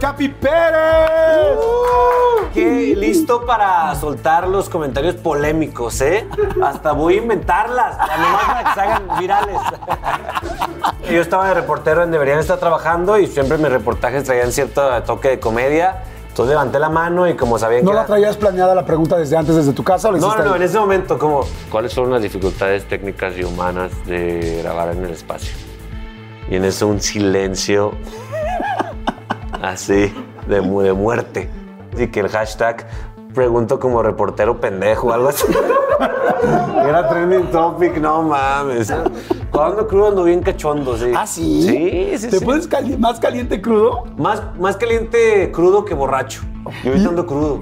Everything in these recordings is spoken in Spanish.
Capi Pérez. Qué listo para soltar los comentarios polémicos, ¿eh? Hasta voy a inventarlas, nomás para que se hagan virales. Yo estaba de reportero en Deberían Estar Trabajando y siempre mis reportajes traían cierto toque de comedia. Entonces levanté la mano y como sabían ¿No que la era- traías planeada la pregunta desde antes, desde tu casa? o la No, hiciste no, no, ahí? en ese momento como... ¿Cuáles son las dificultades técnicas y humanas de grabar en el espacio? Y en eso un silencio así de, mu- de muerte. Así que el hashtag pregunto como reportero pendejo o algo así. Era trending topic, no mames. Cuando crudo ando bien cachondo, sí. ¿Ah, sí? Sí, sí, ¿Te sí. pones cali- más caliente crudo? Más, más caliente crudo que borracho. Yo ahorita ando crudo.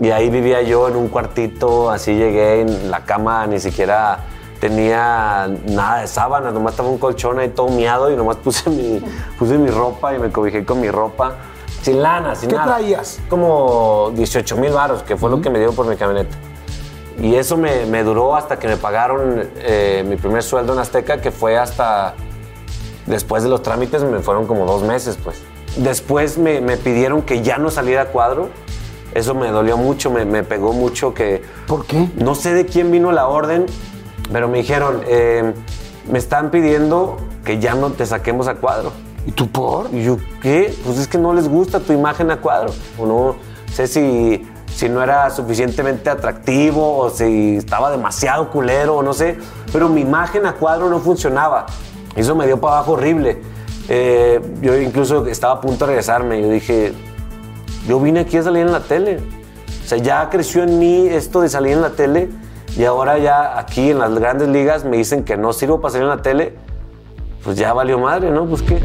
Y ahí vivía yo en un cuartito, así llegué en la cama, ni siquiera tenía nada de sábana, nomás estaba un colchón ahí todo miado y nomás puse mi, puse mi ropa y me cobijé con mi ropa. Sin lana, sin ¿Qué nada. traías? Como 18 mil varos, que fue lo que me dio por mi camioneta. Y eso me, me duró hasta que me pagaron eh, mi primer sueldo en Azteca, que fue hasta después de los trámites, me fueron como dos meses, pues. Después me, me pidieron que ya no saliera a cuadro. Eso me dolió mucho, me, me pegó mucho que... ¿Por qué? No sé de quién vino la orden, pero me dijeron, eh, me están pidiendo que ya no te saquemos a cuadro. ¿Y tú por? Y yo, ¿qué? Pues es que no les gusta tu imagen a cuadro. O no sé si, si no era suficientemente atractivo o si estaba demasiado culero o no sé. Pero mi imagen a cuadro no funcionaba. Eso me dio para abajo horrible. Eh, yo incluso estaba a punto de regresarme. Yo dije, yo vine aquí a salir en la tele. O sea, ya creció en mí esto de salir en la tele y ahora ya aquí en las grandes ligas me dicen que no sirvo para salir en la tele. Pues ya valió madre, ¿no? Pues qué.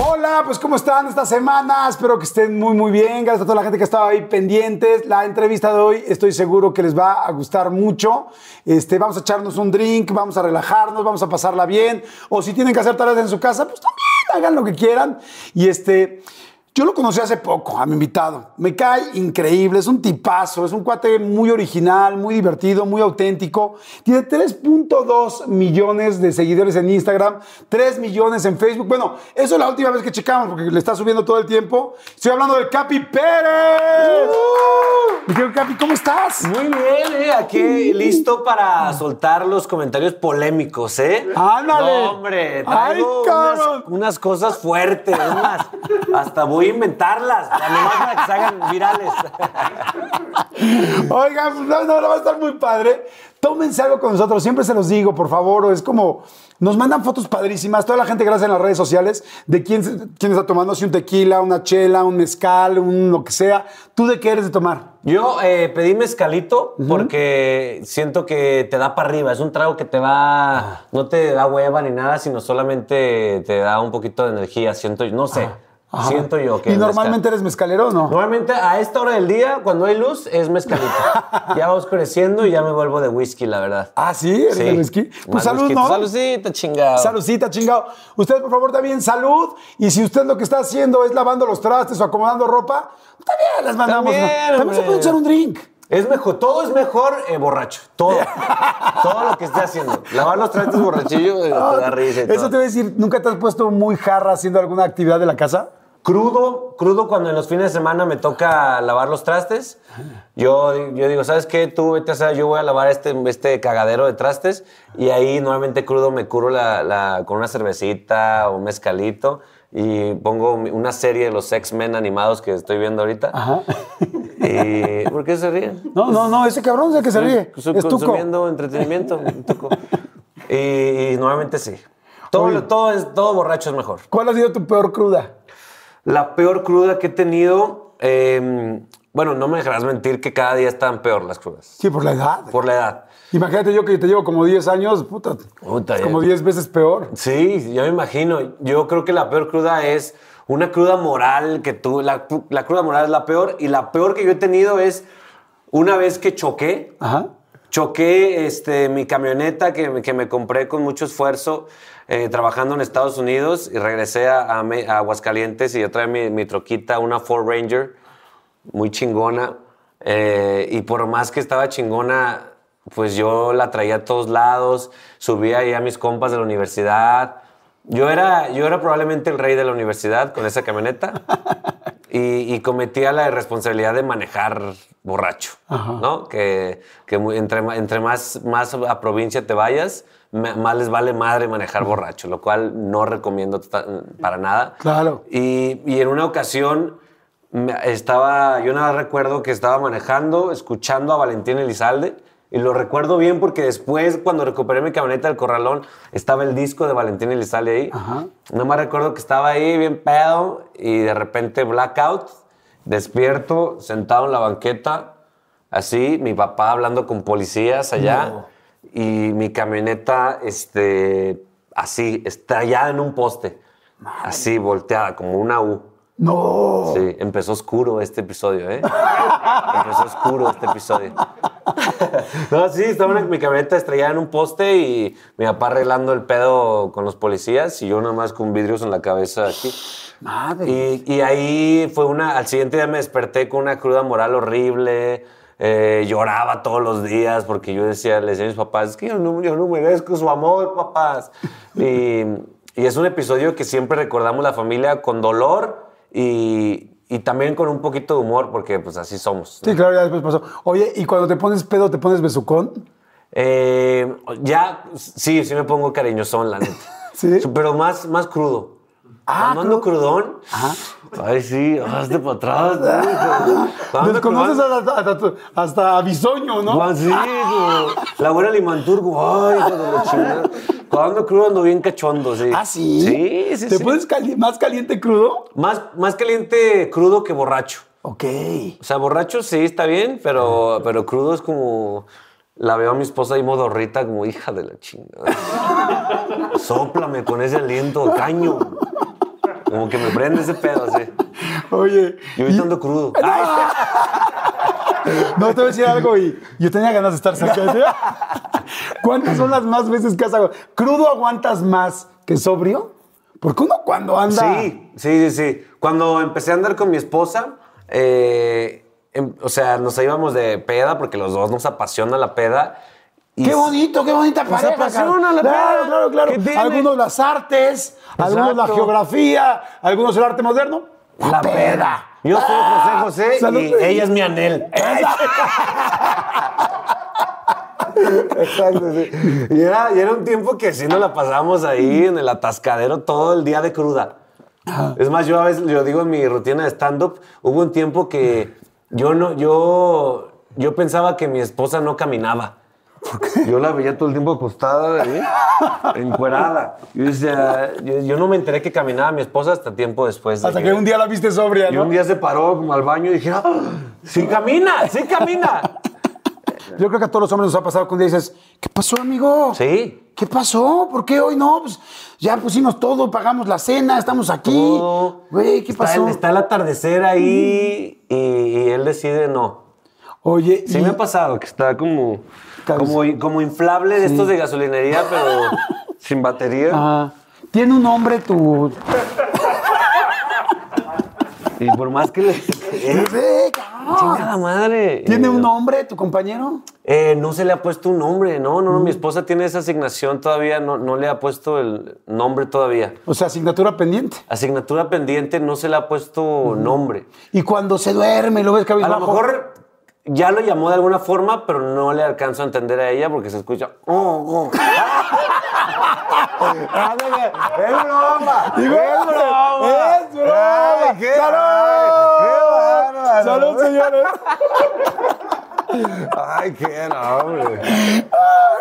Hola, pues ¿cómo están esta semana? Espero que estén muy muy bien. Gracias a toda la gente que estaba ahí pendientes. La entrevista de hoy estoy seguro que les va a gustar mucho. Este, vamos a echarnos un drink, vamos a relajarnos, vamos a pasarla bien. O si tienen que hacer tareas en su casa, pues también hagan lo que quieran. Y este, yo lo conocí hace poco, a mi invitado. Me cae increíble, es un tipazo, es un cuate muy original, muy divertido, muy auténtico. Tiene 3.2 millones de seguidores en Instagram, 3 millones en Facebook. Bueno, eso es la última vez que checamos porque le está subiendo todo el tiempo. Estoy hablando de Capi Pérez. Mi querido Capi, ¿cómo estás? Muy bien, ¿eh? Aquí listo para soltar los comentarios polémicos, ¿eh? Ándale. No, hombre, Ay, traigo unas, cabrón. unas cosas fuertes, es más, hasta voy a inventarlas, nomás para que se hagan virales. Oigan, no, no, no, va a estar muy padre. Tómense algo con nosotros, siempre se los digo, por favor. Es como, nos mandan fotos padrísimas, toda la gente gracias en las redes sociales, de quién, quién está tomando, si un tequila, una chela, un mezcal, un lo que sea. ¿Tú de qué eres de tomar? Yo eh, pedí mezcalito porque siento que te da para arriba. Es un trago que te va. No te da hueva ni nada, sino solamente te da un poquito de energía. Siento, no sé. Ajá. Siento yo que. ¿Y normalmente eres mezcalero o no? Normalmente a esta hora del día, cuando hay luz, es mezcalito. ya va oscureciendo y ya me vuelvo de whisky, la verdad. Ah, sí, eres Sí. de whisky. Más Pues salud, whisky. ¿no? Saludcita, chingado. Saludcita, chingado. Usted, por favor, también salud. Y si usted lo que está haciendo es lavando los trastes o acomodando ropa, también les mandamos. También, una- también se puede echar un drink. Es mejor, todo es mejor eh, borracho. Todo. todo lo que esté haciendo. Lavar los trastes borrachillo eh, te da risa y Eso todo. te voy a decir, ¿nunca te has puesto muy jarra haciendo alguna actividad de la casa? Crudo, crudo cuando en los fines de semana me toca lavar los trastes. Yo, yo digo, ¿sabes qué? Tú vete a hacer, yo voy a lavar este, este cagadero de trastes y ahí normalmente crudo me curo la, la- con una cervecita o un mezcalito y pongo una serie de los X-Men animados que estoy viendo ahorita. Ajá. Y, ¿Por qué se ríen? No, no, no, ese cabrón es el que se ríe. Estoy Es tuco. consumiendo entretenimiento. tuco. Y, y normalmente sí. Todo, Oye. todo, es, todo borracho es mejor. ¿Cuál ha sido tu peor cruda? La peor cruda que he tenido, eh, bueno, no me dejarás mentir que cada día están peor las crudas. Sí, por la edad. Por la edad. Imagínate yo que te llevo como 10 años, puta, Puta, es como 10 veces peor. Sí, ya me imagino. Yo creo que la peor cruda es una cruda moral que tú, la, la cruda moral es la peor y la peor que yo he tenido es una vez que choqué, Ajá. Choqué este, mi camioneta que, me- que me compré con mucho esfuerzo eh, trabajando en Estados Unidos y regresé a, a Me- a Aguascalientes y yo traía mi, mi troquita, una Ford Ranger, muy chingona. eh, y por más que estaba chingona, pues yo la traía a todos lados, subía ahí a mis compas de la universidad. Yo era, yo era probablemente el rey de la universidad con esa camioneta y, y cometía la irresponsabilidad de manejar borracho, ¿no? Que, que entre, entre más, más a provincia te vayas, más les vale madre manejar borracho, lo cual no recomiendo tota- para nada. Claro. Y, y en una ocasión estaba, yo nada recuerdo que estaba manejando, escuchando a Valentín Elizalde. Y lo recuerdo bien porque después, cuando recuperé mi camioneta del corralón, estaba el disco de Valentín Elizalde ahí. Ajá. Nada más recuerdo que estaba ahí bien pedo y de repente blackout, despierto, sentado en la banqueta, así, mi papá hablando con policías allá y mi camioneta, este, así, estallada en un poste, así, volteada, como una U. No. Sí, empezó oscuro este episodio, ¿eh? empezó oscuro este episodio. no, sí, estaba mi camioneta estrellada en un poste y mi papá arreglando el pedo con los policías y yo nada más con vidrios en la cabeza aquí. Madre. Y, y ahí fue una, al siguiente día me desperté con una cruda moral horrible. eh, lloraba todos los días porque yo decía, le decía a mis papás, es que yo no, yo no merezco su amor, papás. Y, y es un episodio que siempre recordamos la familia con dolor y, y también con un poquito de humor porque pues así somos. Sí, claro, ya después pasó. Oye, ¿y cuando te pones pedo, te pones besucón? Eh, ya, sí, sí me pongo cariñosón, la neta. ¿Sí? Pero más, más crudo. Ah, crudón. Ay, sí, hazte para atrás. Desconoces hasta, hasta, hasta Bisoño, ¿no? Juan, sí, como la buena Limanturgo. Ay, hijo de la chingada. Cuando ando crudo ando bien cachondo, sí. ¿Ah, sí? Sí, sí, ¿Te sí. pones cali- más caliente crudo? Más, más caliente crudo que borracho. Ok. O sea, borracho sí está bien, pero, pero crudo es como. La veo a mi esposa ahí modorrita, como hija de la chingada. Sóplame con ese aliento caño. Como que me prende ese pedo así. Oye. Yo ahorita ando crudo. Ay, No, te voy a decir algo y yo tenía ganas de estar sacando. ¿Cuántas son las más veces que has agu- ¿Crudo aguantas más que sobrio? Porque uno cuando anda. Sí, sí, sí, sí. Cuando empecé a andar con mi esposa, eh, em- o sea, nos íbamos de peda porque los dos nos apasiona la peda. Qué bonito, qué bonita pareja. apasiona la claro, claro, claro. Algunos las artes, algunos la geografía, algunos el arte moderno. La peda. Yo soy José José Salud. y ella es mi anel. Exacto, sí. Y era, y era un tiempo que sí nos la pasábamos ahí en el atascadero todo el día de cruda. Es más, yo a veces, yo digo en mi rutina de stand-up, hubo un tiempo que yo no, yo, yo pensaba que mi esposa no caminaba. Yo la veía todo el tiempo acostada, ahí, encuerada. Yo decía, yo, yo no me enteré que caminaba mi esposa hasta tiempo después. de Hasta que un día la viste sobria, y ¿no? un día se paró como al baño y dije, "Ah, sí camina, sí camina. Yo creo que a todos los hombres nos ha pasado que un día dices, ¿qué pasó, amigo? Sí. ¿Qué pasó? ¿Por qué hoy no? Pues ya pusimos todo, pagamos la cena, estamos aquí. Güey, ¿qué está pasó? El, está el atardecer ahí y, y él decide no. Oye, Sí y- me ha pasado que está como. Como, como inflable de estos de gasolinería, pero sin batería. Ah, ¿Tiene un nombre tu...? Y por más que le... Cabrón. Chingada madre. ¿Tiene Eh, un nombre tu compañero? Eh, no se le ha puesto un nombre, no, no, no. Mi esposa tiene esa asignación todavía, no, no le ha puesto el nombre todavía. O sea, asignatura pendiente. Asignatura pendiente, no se le ha puesto nombre. Y cuando se duerme, lo ves A cabizbajo. lo mejor ya lo llamó de alguna forma, pero no le alcanzo a entender a ella porque se escucha. "Oh, oh". ¡Es broma! Digo, ¡Es broma! ¡Es broma! ¡Ay, qué- ¡Salud! ¡Salud, señores! ¡Ay, qué nombre!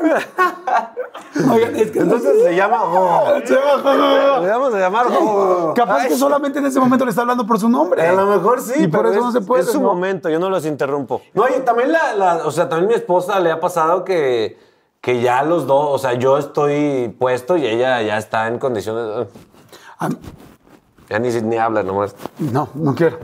Oigan, es que Entonces se llama. oh. Se bajó. Le vamos a llamar. oh. Capaz Ay, que solamente en ese momento le está hablando por su nombre. A lo mejor sí, Y por pero eso es, no se puede. Es su ¿no? momento, yo no los interrumpo. No, y también la, la- o sea, también mi esposa le ha pasado que, que ya los dos, o sea, yo estoy puesto y ella ya está en condiciones. Ah, Ya ni, ni habla nomás. No, no quiero.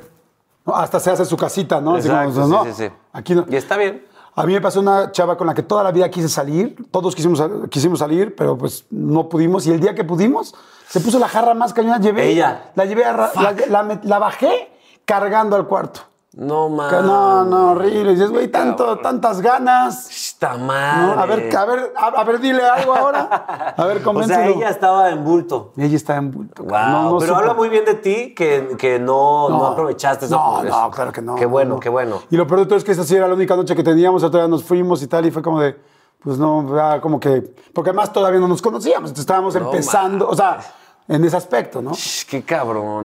Hasta se hace su casita, ¿no? Así como, no, sí, sí, sí. Aquí no. Y está bien. A mí me pasó una chava con la que toda la vida quise salir, todos quisimos, quisimos salir, pero pues no pudimos. Y el día que pudimos, se puso la jarra más cañona, llevé. Ella. La llevé, a la, la la bajé cargando al cuarto. No mames. no, no, horrible. Dices, güey, tanto, tantas ganas. Está ¿no? mal. A ver, a ver, a, a ver, dile algo ahora. A ver, O convéncelo. sea, ella estaba en bulto. Ella está en bulto. Wow, No, no pero supo. habla muy bien de ti que, que no, no, aprovechaste esa No, no, claro que no. Qué bueno, no. qué bueno. Y lo peor de todo es que esa sí era la única noche que teníamos, otra vez nos fuimos y tal, y fue como de, pues no, ya como que, porque además todavía no nos conocíamos, entonces estábamos empezando, o sea, en ese aspecto, ¿no? Shh, Qué cabrón.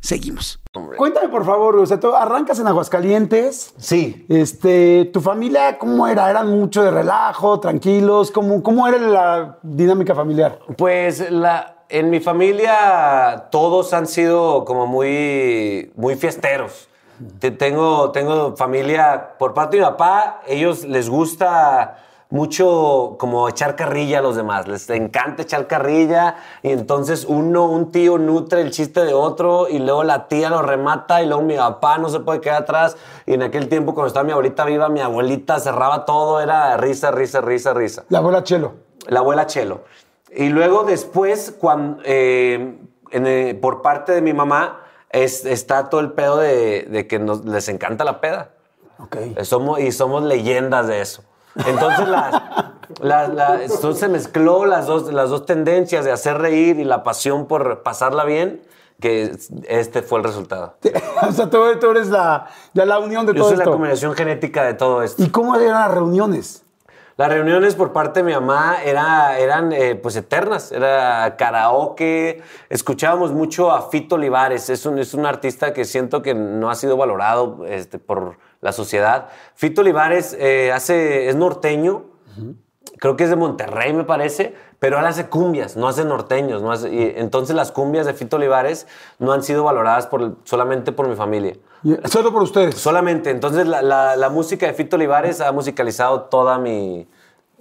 Seguimos. Cuéntame, por favor, o sea, tú arrancas en Aguascalientes. Sí. Este, ¿tu familia cómo era? ¿Eran mucho de relajo, tranquilos? ¿Cómo, cómo era la dinámica familiar? Pues la, en mi familia todos han sido como muy, muy fiesteros. Te- Tengo, tengo familia por parte de mi papá, ellos les gusta mucho como echar carrilla a los demás, les encanta echar carrilla y entonces uno, un tío nutre el chiste de otro y luego la tía lo remata y luego mi papá no se puede quedar atrás y en aquel tiempo cuando estaba mi abuelita viva, mi abuelita cerraba todo, era risa, risa, risa, risa La abuela Chelo. la abuela Chelo. Y luego después, cuando, eh, en, eh, por parte de mi mamá, es- está todo el pedo de, de que nos, les encanta la peda. Ok. Eh, Somos, y somos leyendas de eso. Entonces, las, las- la- entonces se mezcló las dos, las dos tendencias de hacer reír y la pasión por pasarla bien, que este fue el resultado. o sea, tú, tú eres la, ya la unión de Yo todo soy la combinación genética de todo esto. ¿Y cómo eran las reuniones? Las reuniones por parte de mi mamá era, eran eh, pues eternas, era karaoke, escuchábamos mucho a Fito Olivares, es un, es un artista que siento que no ha sido valorado este, por la sociedad. Fito Olivares eh, hace, es norteño, creo que es de Monterrey me parece, pero él hace cumbias, no hace norteños, no hace- y entonces las cumbias de Fito Olivares no han sido valoradas por, solamente por mi familia. Y- Solo por ustedes. Solamente. Entonces, la, la- la música de Fito Olivares ha musicalizado toda mi,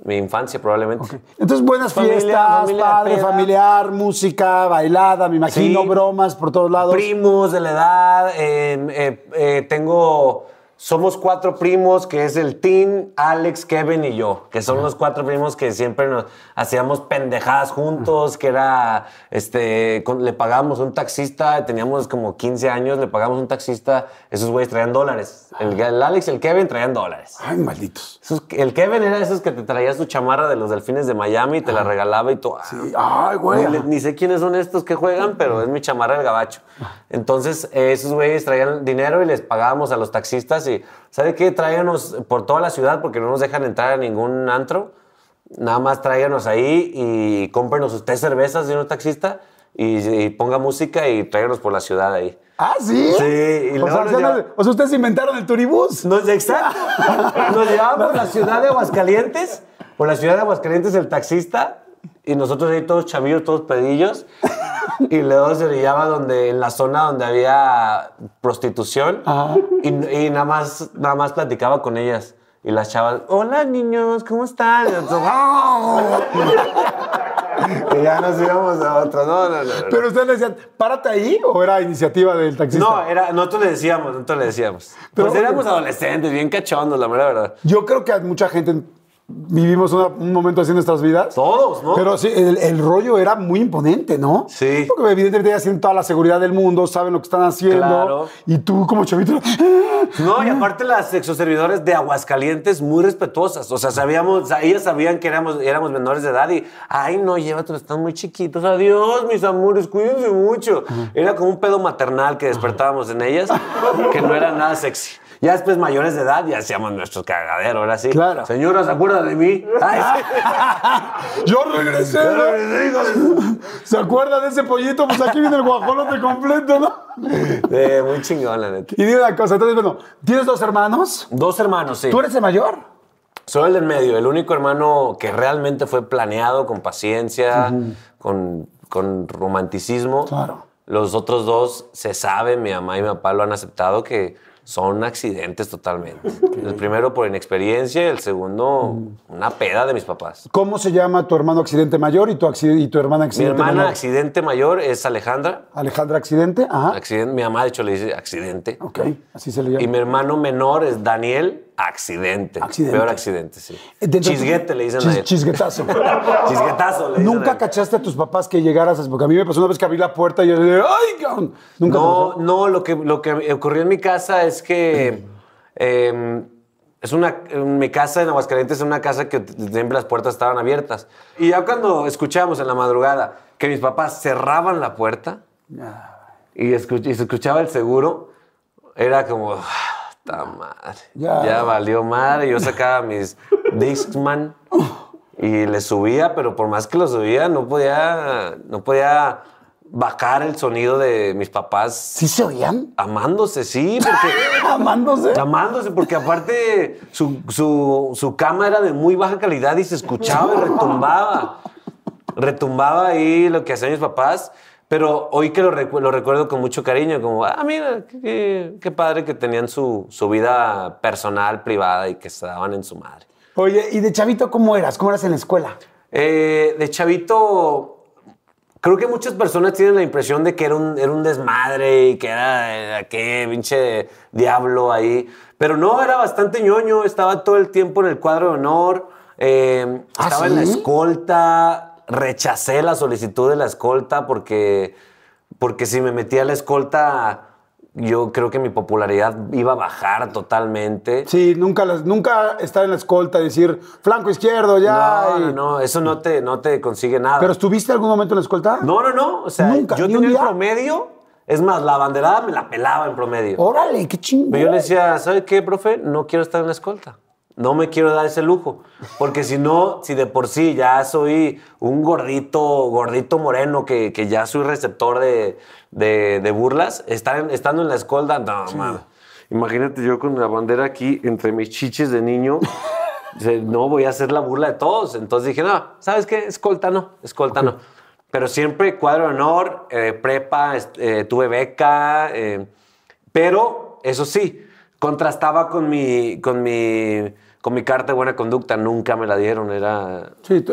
mi infancia, probablemente. Entonces, buenas Familia, fiestas, familia, padre, peda. familiar, música, bailada, me imagino, Sí. bromas por todos lados. Primos de la edad. eh, eh, eh, tengo. Somos cuatro primos, que es el Tim, Alex, Kevin y yo, que son los cuatro primos que siempre nos hacíamos pendejadas juntos, que era, este, con- le pagábamos un taxista, teníamos como 15 años, le pagamos un taxista, esos güeyes traían dólares. El, el Alex y el Kevin traían dólares. Ay, malditos. Esos- el Kevin era de esos que te traía su chamarra de los delfines de Miami y te la regalaba y tú. ah, Ay, güey. ni, sé quiénes son estos que juegan, pero es mi chamarra del gabacho. Entonces, eh, esos güeyes traían dinero y les pagábamos a los taxistas y, ¿sabe qué? Tráiganos por toda la ciudad porque no nos dejan entrar a ningún antro. Nada más tráiganos ahí y cómprenos usted cervezas de un taxista y, y ponga música y tráiganos por la ciudad ahí. Ah, sí. Sí, y o, sea, nos o sea, lleva- no- o sea, ustedes inventaron el turibús. Nos, exacto. Nos llevaba por la ciudad de Aguascalientes, por la ciudad de Aguascalientes el taxista, y nosotros ahí todos chavillos, todos pedillos, y luego se llevaba donde, en la zona donde había prostitución, y, y nada, más, nada más platicaba con ellas. Y las chavas, hola niños, ¿cómo están? Y nosotros, "Ah". y ya nos íbamos a otro. No, no, no. no. Pero ustedes le decían, párate ahí o era iniciativa del taxista. No, era, nosotros le decíamos, nosotros le decíamos. Pero- pues éramos adolescentes, bien cachondos, la mera verdad. Yo creo que a mucha gente vivimos una- un momento así en nuestras vidas. Todos, ¿no? Pero sí, el, el rollo era muy imponente, ¿no? Sí. Porque evidentemente ya tienen toda la seguridad del mundo, saben lo que están haciendo. Claro. Y tú como chavito... No, y aparte las exoservidores de Aguascalientes muy respetuosas. O sea, sabíamos, ellas sabían que éramos, éramos menores de edad y, ay, no, llévatelos, están muy chiquitos. Adiós, mis amores, cuídense mucho. Era como un pedo maternal que despertábamos en ellas, que no era nada sexy. Ya después, mayores de edad, ya hacíamos nuestro cagadero, ahora sí. Claro. Señora, ¿se acuerda de mí? Ay, sí. Yo regresé, ¿no? ¿Se acuerda de ese pollito? Pues aquí viene el guajolote completo, ¿no? Eh, muy chingón, la neta. Y dime una cosa, entonces, bueno, ¿tienes dos hermanos? Dos hermanos, sí. ¿Tú eres el mayor? Soy el del medio, el único hermano que realmente fue planeado con paciencia, con, con romanticismo. Claro. Los otros dos se sabe, mi mamá y mi papá lo han aceptado que son accidentes totalmente. El primero por inexperiencia y el segundo una peda de mis papás. ¿Cómo se llama tu hermano accidente mayor y tu, accidente, y tu hermana Mi accidente hermana menor? accidente mayor es Alejandra. Alejandra accidente, ajá. Accidente, mi mamá de hecho le dice accidente. Ok, así se le llama. Y mi hermano menor es Daniel Accidente. Accidente. Peor accidente, sí. Dentro- Chisguete le dicen Chis- a él. Chisguetazo. Chisguetazo le dicen ¿Nunca cachaste a tus papás que llegaras? Porque a mí me pasó una vez que abrí la puerta y yo dije, ¡ay, cabrón! Nunca No, no, lo que, lo que ocurrió en mi casa es que eh, es una, en mi casa en Aguascalientes es una casa que siempre las puertas estaban abiertas. Y ya cuando escuchábamos en la madrugada que mis papás cerraban la puerta y, escuch- y se escuchaba el seguro, era como, "Ah, ¡ta madre! Ya. Ya. valió madre. Yo sacaba mis Discman y le subía, pero por más que lo subía, no podía, no podía bajar el sonido de mis papás ¿Sí se oían? amándose, sí, porque Amándose. amándose, porque aparte su, su, su cama era de muy baja calidad y se escuchaba y retumbaba. Retumbaba ahí lo que hacían mis papás, pero hoy que lo, recu- lo recuerdo con mucho cariño, como, ah, mira, qué, qué padre que tenían su, su vida personal, privada y que se daban en su madre. Oye, ¿y de chavito cómo eras? ¿Cómo eras en la escuela? Eh, de chavito, creo que muchas personas tienen la impresión de que era un, era un desmadre y que era eh, qué pinche diablo ahí. Pero no, era bastante ñoño, estaba todo el tiempo en el cuadro de honor, eh, ¿Ah, estaba en la escolta, rechacé la solicitud de la escolta porque, porque si me metía a la escolta, yo creo que mi popularidad iba a bajar totalmente. Sí, nunca, nunca estar en la escolta decir flanco izquierdo ya. No, no, no, eso no te, no te consigue nada. ¿Pero estuviste algún momento en la escolta? No, no, no. O sea, Nunca, yo tenía el promedio. Es más, la banderada me la pelaba en promedio. Órale, qué chingón. Pero yo le decía, ¿sabe qué, profe? No quiero estar en la escolta. No me quiero dar ese lujo. Porque si no, si de por sí ya soy un gordito, gordito moreno, que, que ya soy receptor de, de- de burlas, estar en- estando en la escolta, no, mames. Imagínate yo con la bandera aquí entre mis chiches de niño. No voy a hacer la burla de todos. Entonces dije, no, ¿sabes qué? Escolta no, escolta no. Pero siempre cuadro de honor, eh, prepa, eh, tuve beca, eh, pero eso sí, contrastaba con mi, con, mi, con mi carta de buena conducta, nunca me la dieron, era... Sí, eh,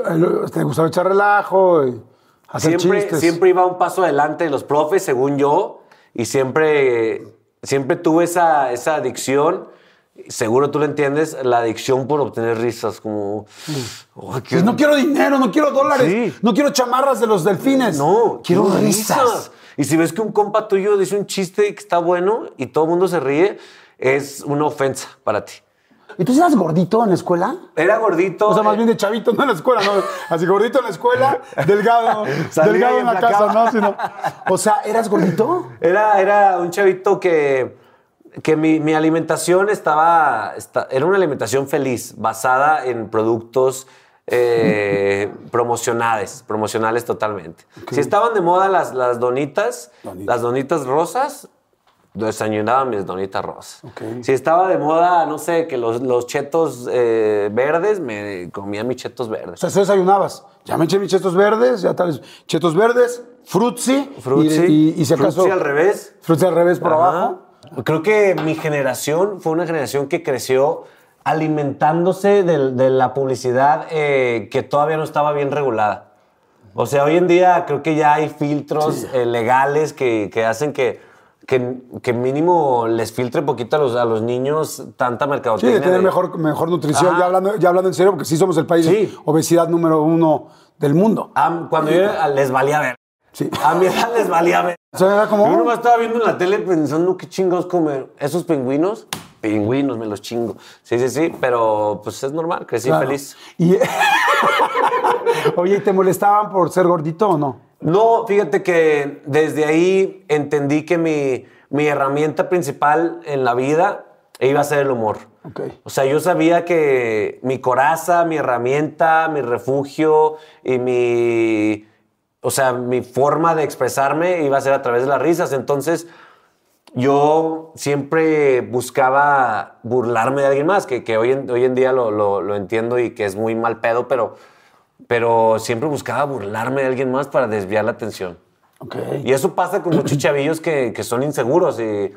te gustaba echar relajo y hacer Siempre, chistes. siempre iba un paso adelante de los profes, según yo, y siempre, siempre tuve esa, esa adicción. Seguro tú lo entiendes, la adicción por obtener risas, como... "Ay, qué- Pues no quiero dinero, no quiero dólares, Sí. no quiero chamarras de los delfines. No, quiero risas. Y si ves que un compa tuyo dice un chiste que está bueno y todo el mundo se ríe, es una ofensa para ti. ¿Y tú eras gordito en la escuela? Era gordito. O sea, más eh, bien de chavito, no en la escuela, no. Así gordito en la escuela, delgado, delgado en la casa. ¿no? Sino- o sea, ¿eras gordito? Era, era un chavito que, que mi, mi alimentación estaba, esta- Era una alimentación feliz, basada en productos eh, promocionales, promocionales totalmente. Si estaban de moda las, las donitas, Donitas. las donitas rosas, desayunaba mis donitas rosas. Si estaba de moda, no sé, que los, los chetos eh, verdes, me comía mis chetos O verdes. sea, ¿se desayunabas? Ya me eché mis chetos verdes, ya tal vez. Chetos verdes, frutzi. Frutzi, Y, y, y si acaso. frutzi al revés. Frutzi al revés por Ajá. abajo. Creo que mi generación fue una generación que creció alimentándose de, de la publicidad eh, que todavía no estaba bien regulada. O sea, hoy en día creo que ya hay filtros eh, legales que, que hacen que, que, que mínimo les filtre poquito a los, a los niños tanta Sí, mercadotecnia. de tener de- mejor, mejor nutrición. Ajá. Ya hablando, ya hablando en serio, porque sí somos el país Sí. de obesidad número uno del mundo. Ah, cuando yo era- les valía ver. Sí. A mi edad les valía ver. O sea, era como. Yo nomás estaba viendo en la tele pensando qué chingados comer. Esos pingüinos, pingüinos, me los chingo. Sí, sí, sí, pero pues es normal, crecí Claro. feliz. Y- Oye, ¿y te molestaban por ser gordito o no? No, fíjate que desde ahí entendí que mi, mi herramienta principal en la vida iba a ser el humor. Ok. O sea, yo sabía que mi coraza, mi herramienta, mi refugio y mi, o sea, mi forma de expresarme iba a ser a través de las risas. Entonces, yo siempre buscaba burlarme de alguien más, que, que hoy, en, hoy en día lo, lo- lo entiendo y que es muy mal pedo, pero, pero siempre buscaba burlarme de alguien más para desviar la atención. Ok. Y eso pasa con muchos chavillos que, que son inseguros y,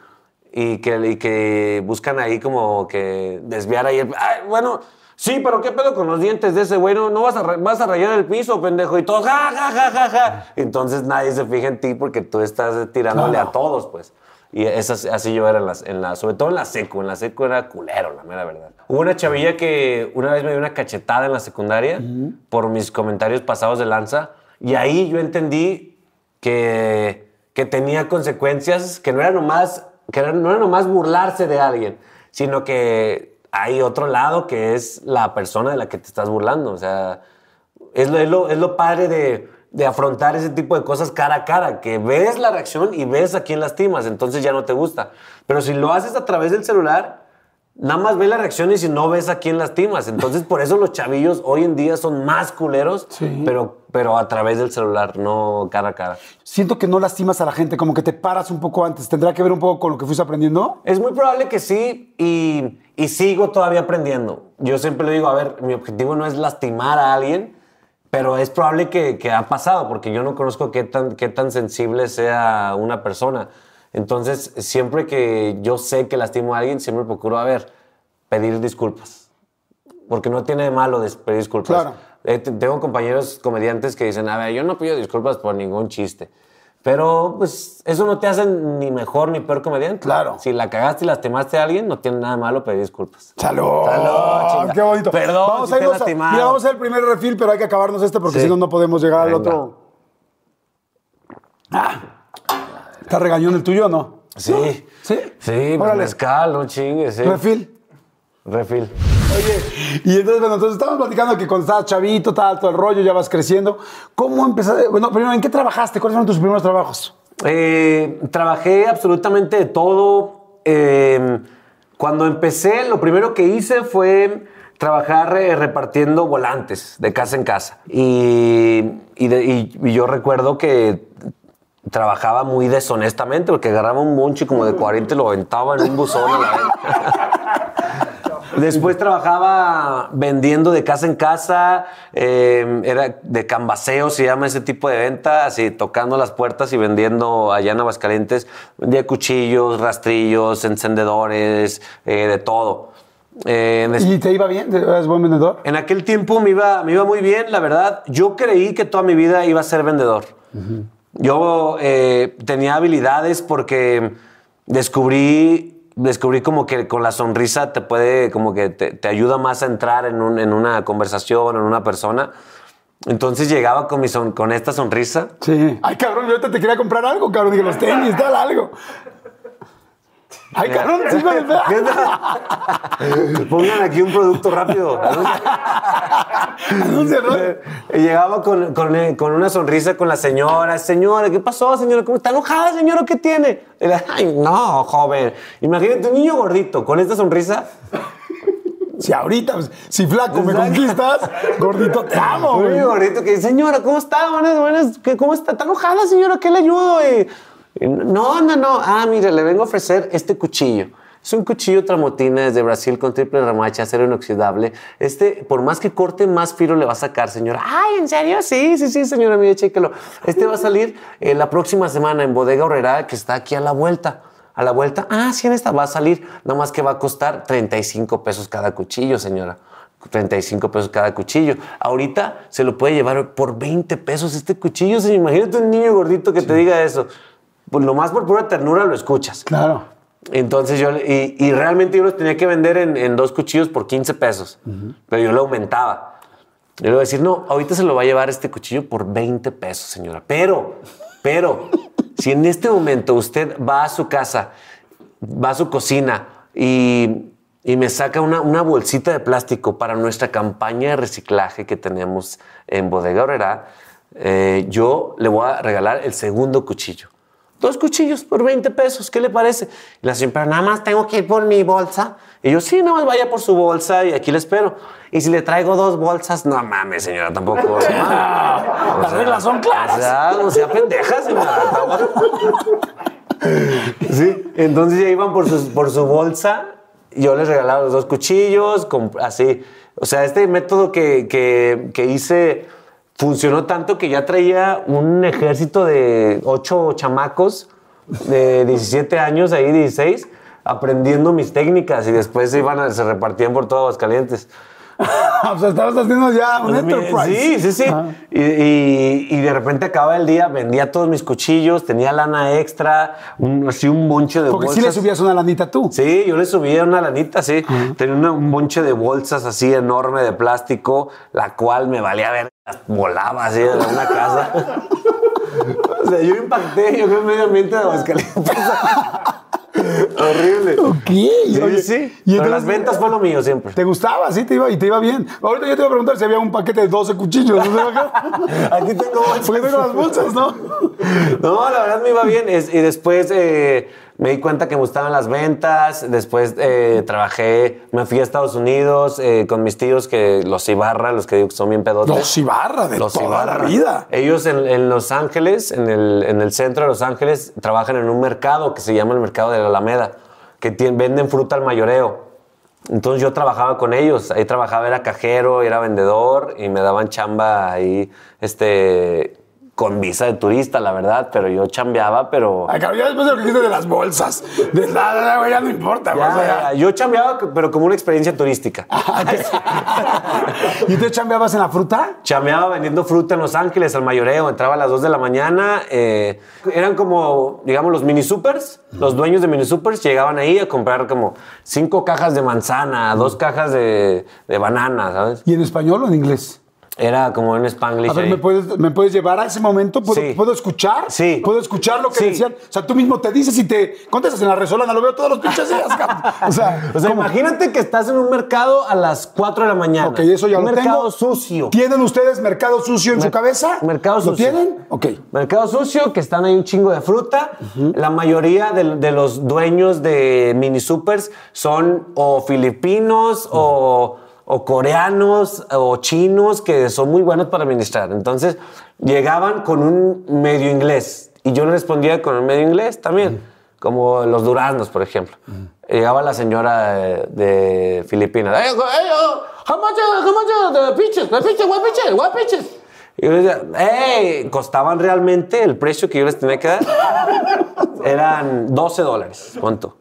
y que, y que buscan ahí como que desviar ahí. el- Ay, bueno, sí, pero ¿qué pedo con los dientes de ese güey? No, no vas, a, vas a rayar el piso, pendejo. Y todos, ja, ja, ja, ja, ja. Entonces nadie se fija en ti porque tú estás tirándole Claro. a todos, pues. Y es así, yo era, en las- en la, sobre todo en la seco. En la seco era culero, la mera verdad. Hubo una chavilla que una vez me dio una cachetada en la secundaria por mis comentarios pasados de lanza. Y ahí yo entendí que, que tenía consecuencias, que no era nomás, que era- no era nomás burlarse de alguien, sino que hay otro lado que es la persona de la que te estás burlando. O sea, es lo, es lo, es lo padre de, de afrontar ese tipo de cosas cara a cara, que ves la reacción y ves a quién lastimas, entonces ya no te gusta. Pero si lo haces a través del celular, nada más ves las reacciones y no ves a quién lastimas. Entonces por eso los chavillos hoy en día son más culeros, Sí. pero, pero a través del celular, no cara a cara. Siento que no lastimas a la gente, como que te paras un poco antes. ¿Tendrá que ver un poco con lo que fuiste aprendiendo? Es muy probable que sí y, y sigo todavía aprendiendo. Yo siempre le digo, a ver, mi objetivo no es lastimar a alguien, pero es probable que, que ha pasado porque yo no conozco qué tan, qué tan sensible sea una persona. Entonces, siempre que yo sé que lastimo a alguien, siempre procuro, a ver, pedir disculpas. Porque no tiene de malo pedir disculpas. Claro. Eh, te- tengo compañeros comediantes que dicen, a ver, yo no pido disculpas por ningún chiste. Pero, pues, eso no te hace ni mejor ni peor comediante. Claro. Si la cagaste y lastimaste a alguien, no tiene nada malo pedir disculpas. ¡Salud! Salud. ¡Qué bonito! Perdón vamos si a te irnos a, lastimado. mira, vamos a hacer el primer refil, pero hay que acabarnos este porque Sí. si no, no podemos llegar al otro. Ah. ¿Está regañón el tuyo o no? Sí. ¿Sí? Sí, pues Órale. mezcal, no chingues, sí. Refil. Refil. Oye, y entonces, bueno, entonces estábamos platicando que cuando estabas chavito, tal, todo el rollo, ya vas creciendo. ¿Cómo empezaste? Bueno, primero, ¿en qué trabajaste? ¿Cuáles fueron tus primeros trabajos? Eh, trabajé absolutamente de todo. Eh, cuando empecé, lo primero que hice fue trabajar eh, repartiendo volantes de casa en casa. Y, y de- y- y yo recuerdo que trabajaba muy deshonestamente porque agarraba un monchi como de 40 y lo aventaba en un buzón a la vez. Después trabajaba vendiendo de casa en casa, eh, era de cambaseo, se llama ese tipo de venta, así tocando las puertas y vendiendo allá en Aguascalientes. Vendía cuchillos, rastrillos, encendedores, eh, de todo. Eh, ¿Y te iba bien? ¿Eres buen vendedor? en aquel tiempo me iba, me iba muy bien, la verdad. Yo creí que toda mi vida iba a ser vendedor. Yo tenía habilidades porque descubrí, descubrí como que con la sonrisa te puede, como que te, te ayuda más a entrar en, un- en una conversación, en una persona. Entonces llegaba con, mi son- con esta sonrisa. Sí. Ay, cabrón, yo ahorita te quería comprar algo, cabrón. Dije, los tenis, tal, algo. Ay, cabrón, sí, me. Pongan aquí un producto rápido. Llegaba con, con, eh, con una sonrisa con la señora. Señora, ¿qué pasó, señora? ¿Cómo está enojada, señora? ¿Qué tiene? Ay, no, joven. Imagínate un niño gordito con esta sonrisa. Si ahorita, pues, si flaco me conquistas, gordito te amo, Un niño gordito que dice, señora, ¿cómo está? Buenas, buenas. ¿Qué- ¿Cómo está? ¿Está enojada, señora? ¿Qué le ayudo? Y, no, no, no. Ah, mire, le vengo a ofrecer este cuchillo. Es un cuchillo tramotina desde Brasil con triple ramache, acero inoxidable. Este, por más que corte, más filo le va a sacar, señora. Ay, ¿en serio? Sí, sí, sí, señora, mire, chéquelo. Este va a salir eh, la próxima semana en Bodega Horrera, que está aquí a la vuelta. A la vuelta, ah, sí, en esta va a salir, nada más que va a costar 35 pesos cada cuchillo, señora. 35 pesos cada cuchillo. Ahorita se lo puede llevar por 20 pesos este cuchillo. señor. Imagínate un niño gordito que te diga eso. Pues nomás por pura ternura lo escuchas. Claro. Entonces yo, y, y realmente yo los tenía que vender en, en dos cuchillos por 15 pesos, pero yo lo aumentaba. Yo le voy a decir, no, ahorita se lo va a llevar este cuchillo por 20 pesos, señora. Pero, pero, si en este momento usted va a su casa, va a su cocina y, y me saca una, una bolsita de plástico para nuestra campaña de reciclaje que tenemos en Bodega Horrera, eh, yo le voy a regalar el segundo cuchillo. Dos cuchillos por 20 pesos, ¿qué le parece? Y la señora, nada más tengo que ir por mi bolsa. Y yo, sí, nada más vaya por su bolsa y aquí le espero. Y si le traigo dos bolsas, no mames, señora, tampoco. Las reglas son claras. O sea, no sea pendeja, señora. Sí, entonces ya iban por su, por su bolsa. Yo les regalaba los dos cuchillos, así. O sea, este método que, que, que hice funcionó tanto que ya traía un ejército de ocho chamacos de 17 años, ahí 16, aprendiendo mis técnicas y después se, iban a- se repartían por todo Aguascalientes. o sea, estabas haciendo ya un Pues, enterprise. Sí, sí, sí. Y, y- y de repente acaba el día, vendía todos mis cuchillos, tenía lana extra, un, así un bonche de Porque bolsas. sí le subías una lanita tú. Sí, yo le subía una lanita, sí. Tenía una- un bonche de bolsas así enorme de plástico, la cual me valía ver, volaba así de una casa. o sea, yo impacté, yo creo, el medio ambiente de Aguascalientes. Horrible. Ok. Sí, oye, sí. Y Pero entonces, las ventas fue lo mío siempre. ¿Te gustaba? Sí, te iba, y te iba bien. Ahorita yo te iba a preguntar si había un paquete de 12 cuchillos. ¿no? Aquí tengo bolsas. Porque tengo las bolsas, ¿no? No, la verdad me iba bien. Es- y después eh, me di cuenta que me gustaban las ventas. Después eh, trabajé, me fui a Estados Unidos eh, con mis tíos, que los Ibarra, los que digo que son bien pedotes. Los Ibarra de Los toda Ibarra. la vida. Ellos en, en Los Ángeles, en el, en el centro de Los Ángeles, trabajan en un mercado que se llama el mercado de la Alameda, que venden fruta al mayoreo. Entonces yo trabajaba con ellos, ahí trabajaba, era cajero, era vendedor y me daban chamba ahí, este, con visa de turista, la verdad, pero yo chambeaba, pero... Ay, cabrón, ya después de lo que dijiste de las bolsas, de nada, ya no importa. güey, Ya, o sea, ya. ya, yo chambeaba, pero como una experiencia turística. ¿Y tú chambeabas en la fruta? Chameaba vendiendo fruta en Los Ángeles al mayoreo, entraba a las 2 de la mañana. eh, eran como, digamos, los mini supers. Los dueños de mini supers llegaban ahí a comprar como cinco cajas de manzana, dos cajas de, de banana, ¿sabes? ¿Y en español o en inglés? Era como en Spanglish. A ver, ahí. ¿me puedes, ¿me puedes llevar a ese momento? ¿Puedo, Sí. ¿puedo escuchar? Sí. ¿Puedo escuchar lo que Sí. decían? O sea, tú mismo te dices y te contestas en la resolana, lo veo todos los pinches días, cabrón. O sea, O sea, imagínate que estás en un mercado a las 4 de la mañana. Ok, eso ya un lo mercado tengo. sucio. ¿Tienen ustedes mercado sucio en su cabeza? mercado ¿Lo sucio. tienen? Ok. Mercado sucio, que están ahí un chingo de fruta. La mayoría de, de los dueños de mini supers son o filipinos o, o coreanos o chinos que son muy buenos para administrar. Entonces llegaban con un medio inglés y yo le respondía con un medio inglés también, como los duraznos, por ejemplo. Llegaba la señora de, de Filipinas. "Hey, hey, oh, how much, how much, the peaches? The peaches, what peaches? What peaches?" Y yo les decía, ¡Ey! Costaban realmente el precio que yo les tenía que dar. Eran 12 dólares. ¿Cuánto?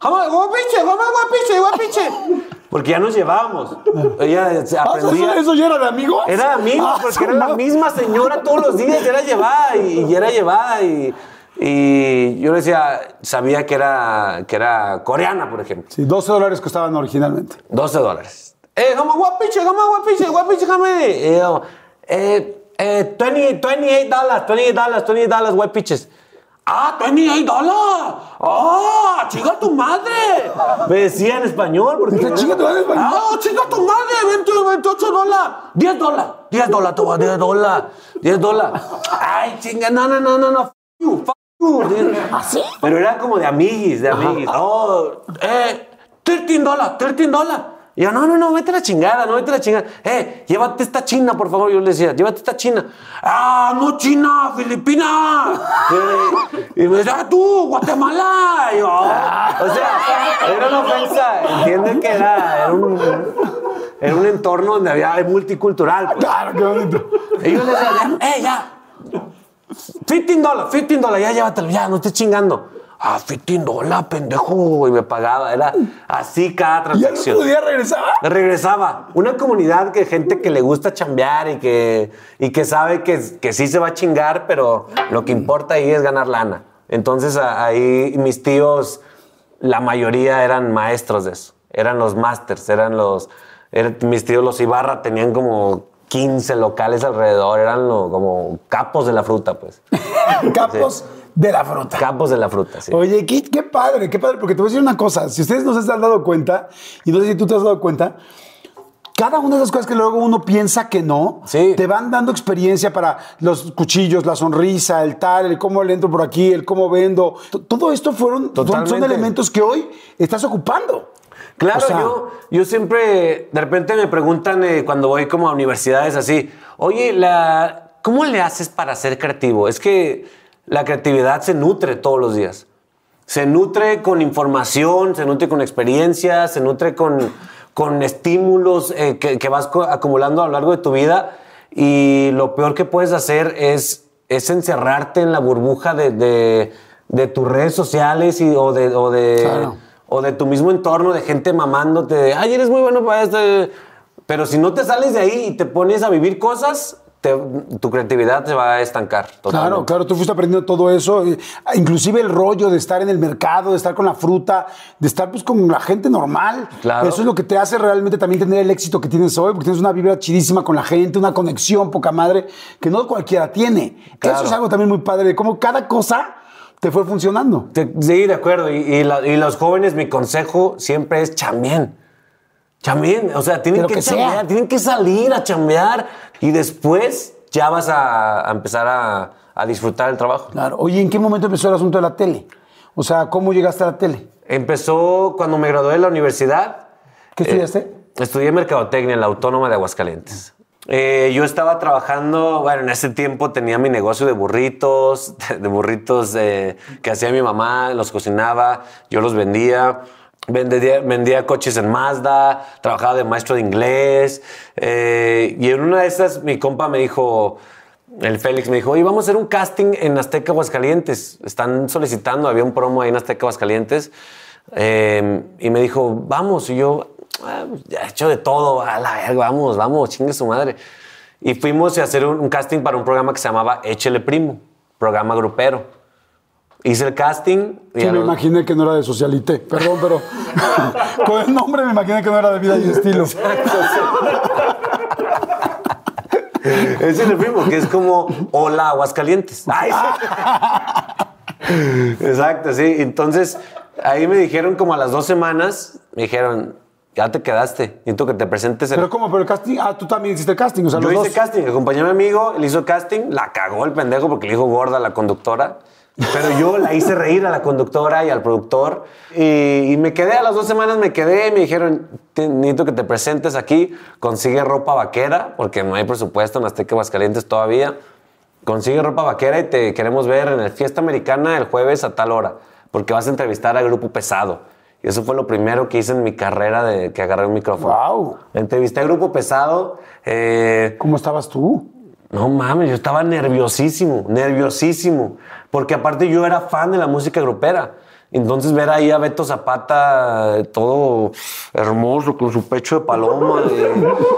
¡Jamás! ¡Guapiche! ¡Jamás guapiche! ¡Guapiche! Porque ya nos llevábamos. Ella Ah, ¿eso, aprendía. ¿Eso ya era de amigos? Era amigo, Ah, porque era la misma señora todos los días, y era llevada y, y era llevada y, y yo le decía, sabía que era, que era coreana, por ejemplo. Sí, 12 dólares costaban originalmente. 12 dólares. Eh, como guapiche, como guapiche, guapiche. Eh, yo, eh, eh, 20, 28 dólares, 28 dólares, 28 dólares, guapiches. Ah, 28 dólares. Ah, chica tu madre. Me decía en español. Porque Dice, "Chinga tu madre en español". Ah, chica tu madre, 20, 28 dólares. 10 dólares, 10 dólares, toma, 10 dólares, 10 dólares. Ay, chinga, no, no, no, no, no. Fuck you, fuck you. ¿Así? Pero era como de amiguis, de amiguis. Oh, eh, 13 dólares, 13 dólares. Y yo, no, no, no, vete a la chingada, no, vete a la chingada. Eh, llévate esta china, por favor. Yo le decía, llévate esta china. Ah, no, China, Filipina. Eh, y me decía, "Ah, tú, Guatemala. Y yo, o sea, era una ofensa. Entiende que era, era un, era un entorno donde había multicultural. pues. Claro, qué bonito. Y yo le decía, eh, ya. 15 dólares, 15 dólares, ya llévatelo, ya, no estés chingando. Ah, 15 dólares, pendejo. Y me pagaba. Era así cada ¿Y al transacción. otro día regresaba? Regresaba. Una comunidad de gente que le gusta chambear y que, y que sabe que, que sí se va a chingar, pero lo que importa ahí es ganar lana. Entonces ahí mis tíos, la mayoría eran maestros de eso. Eran los masters, eran los... eran- mis tíos, los Ibarra, tenían como 15 locales alrededor. Eran lo- como capos de la fruta, pues. Capos de la fruta. Capos de la fruta, sí. Oye, qué, qué padre, qué padre, porque te voy a decir una cosa. Si ustedes no se han dado cuenta, y no sé si tú te has dado cuenta, cada una de esas cosas que luego uno piensa que no, Sí. te van dando experiencia para los cuchillos, la sonrisa, el tal, el cómo le entro por aquí, el cómo vendo. T- Todo esto fueron, son, elementos que hoy estás ocupando. Claro, O sea, yo, yo siempre, de repente me preguntan eh, cuando voy como a universidades así, oye, la, ¿cómo le haces para ser creativo? Es que la creatividad se nutre todos los días. Se nutre con información, se nutre con experiencias, se nutre con, con estímulos eh, que, que vas acumulando a lo largo de tu vida. Y lo peor que puedes hacer es, es encerrarte en la burbuja de, de- de tus redes sociales y, o de, o de, Claro. o de tu mismo entorno, de gente mamándote, de, ay, eres muy bueno para esto. Pero si no te sales de ahí y te pones a vivir cosas, te- tu creatividad se va a estancar. Claro, totalmente. claro, tú fuiste aprendiendo todo eso, eh, inclusive el rollo de estar en el mercado, de estar con la fruta, de estar pues con la gente normal. Claro. Eso es lo que te hace realmente también tener el éxito que tienes hoy, porque tienes una vibra chidísima con la gente, una conexión poca madre que no cualquiera tiene. Claro. Eso es algo también muy padre, de cómo cada cosa te fue funcionando. Sí, de acuerdo. Y, y la- y los jóvenes, mi consejo siempre es chambien. Chambien. O sea, tienen que, que chambear, tienen que salir a chambear y después ya vas a, a empezar a, a disfrutar el trabajo. Claro. Oye, ¿en qué momento empezó el asunto de la tele? O sea, ¿cómo llegaste a la tele? Empezó cuando me gradué de la universidad. ¿Qué estudiaste? Eh, estudié Mercadotecnia en la Autónoma de Aguascalientes. Eh, yo estaba trabajando, bueno, en ese tiempo tenía mi negocio de burritos, de burritos eh, que hacía mi mamá, los cocinaba, yo los vendía. Vendía, vendía coches en Mazda, trabajaba de maestro de inglés. eh, y en una de esas, mi compa me dijo, el Félix me dijo, oye, vamos a hacer un casting en Azteca Aguascalientes. Están solicitando, había un promo ahí en Azteca Aguascalientes. Eh, y me dijo, vamos. Y yo, "Ah, pues, he hecho de todo, a la vamos, vamos, chingue su madre. Y fuimos a hacer un, un casting para un programa que se llamaba Échele Primo, programa grupero. Hice el casting. y Sí, me imaginé que no era de Socialité. Perdón, pero con el nombre me imaginé que no era de vida y estilo. Échele Primo, que es como Hola Aguascalientes. Ay, sí. Exacto, sí. Entonces, ahí me dijeron como a las dos semanas, me dijeron, ya te quedaste, necesito que te presentes en Pero ¿cómo? Pero el casting, ah, tú también hiciste el casting, o sea, Yo los hice dos. casting, acompañé a mi amigo, él hizo casting, la cagó el pendejo porque le dijo gorda a la conductora. Pero yo la hice reír a la conductora y al productor. Y, y me quedé, a las dos semanas me quedé, me dijeron, "Te- necesito que te presentes aquí, consigue ropa vaquera, porque no hay presupuesto en Azteca Aguascalientes todavía. Consigue ropa vaquera y te queremos ver en el Fiesta Americana el jueves a tal hora, porque vas a entrevistar al grupo pesado. Y eso fue lo primero que hice en mi carrera de que agarré un micrófono. Wow. Entrevisté al grupo pesado. eh, ¿Cómo estabas tú? No mames, yo estaba nerviosísimo, nerviosísimo. Porque aparte yo era fan de la música grupera. Entonces ver ahí a Beto Zapata eh, todo hermoso, con su pecho de paloma.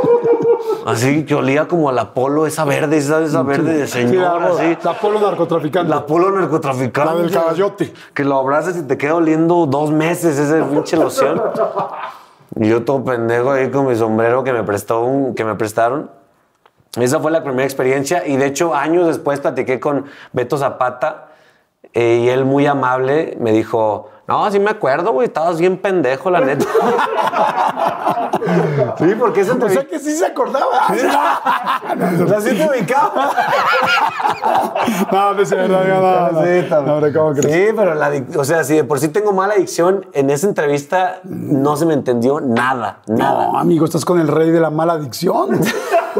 así que olía como al Apolo, esa verde, esa, esa verde de Sí, señor, la, así. la polo narcotraficante. La Apolo narcotraficante. La del caballote. Que lo abrazas y te queda oliendo dos meses ese pinche loción. Y yo todo pendejo ahí con mi sombrero que me prestó un- que me prestaron. Esa fue la primera experiencia y de hecho años después platiqué con Beto Zapata eh, y él muy amable me dijo, no, sí me acuerdo, güey, estabas bien pendejo, la neta. sí, porque esa O entrevista... sea que sí se acordaba. La sí te ubicaba. no, no es no, no, Sí, no. No, hombre, ¿cómo crees? Sí, pero la, o sea, si de por sí tengo mala adicción, en esa entrevista no se me entendió nada, nada. No, amigo, estás con el rey de la mala adicción.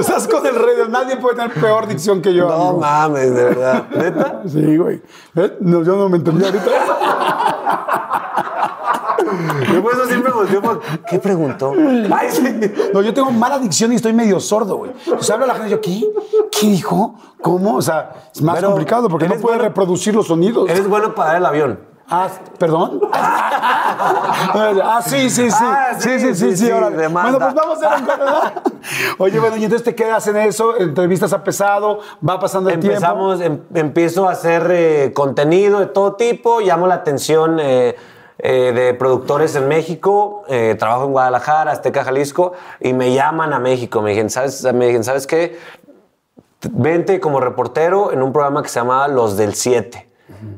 Estás con el rey. Nadie puede tener peor dicción que yo, No amigo. mames, de verdad. ¿Neta? Sí, güey. ¿Eh? No, yo no me entendí ahorita. Por eso siempre volteo por... ¿Qué preguntó? Ay, sí. No, yo tengo mala adicción y estoy medio sordo, güey. Entonces habla la gente y yo, ¿qué? ¿Qué dijo? ¿Cómo? O sea, es más Pero complicado porque no puede bueno- reproducir los sonidos. Eres bueno para dar el avión. Ah, ¿perdón? ah, sí, sí, sí. Ah, sí, sí, sí, sí, sí, sí, demanda. Bueno, pues vamos a ver. Oye, bueno, y entonces te quedas en eso, entrevistas a pesado, va pasando el tiempo. Empezamos, em- empiezo a hacer eh, contenido de todo tipo, llamo la atención eh, eh, de productores en México, trabajo en Guadalajara, Azteca, Jalisco, y me llaman a México. Me dijeron, ¿sabes, me dijeron, ¿sabes qué? Vente como reportero en un programa que se llamaba Los del 7.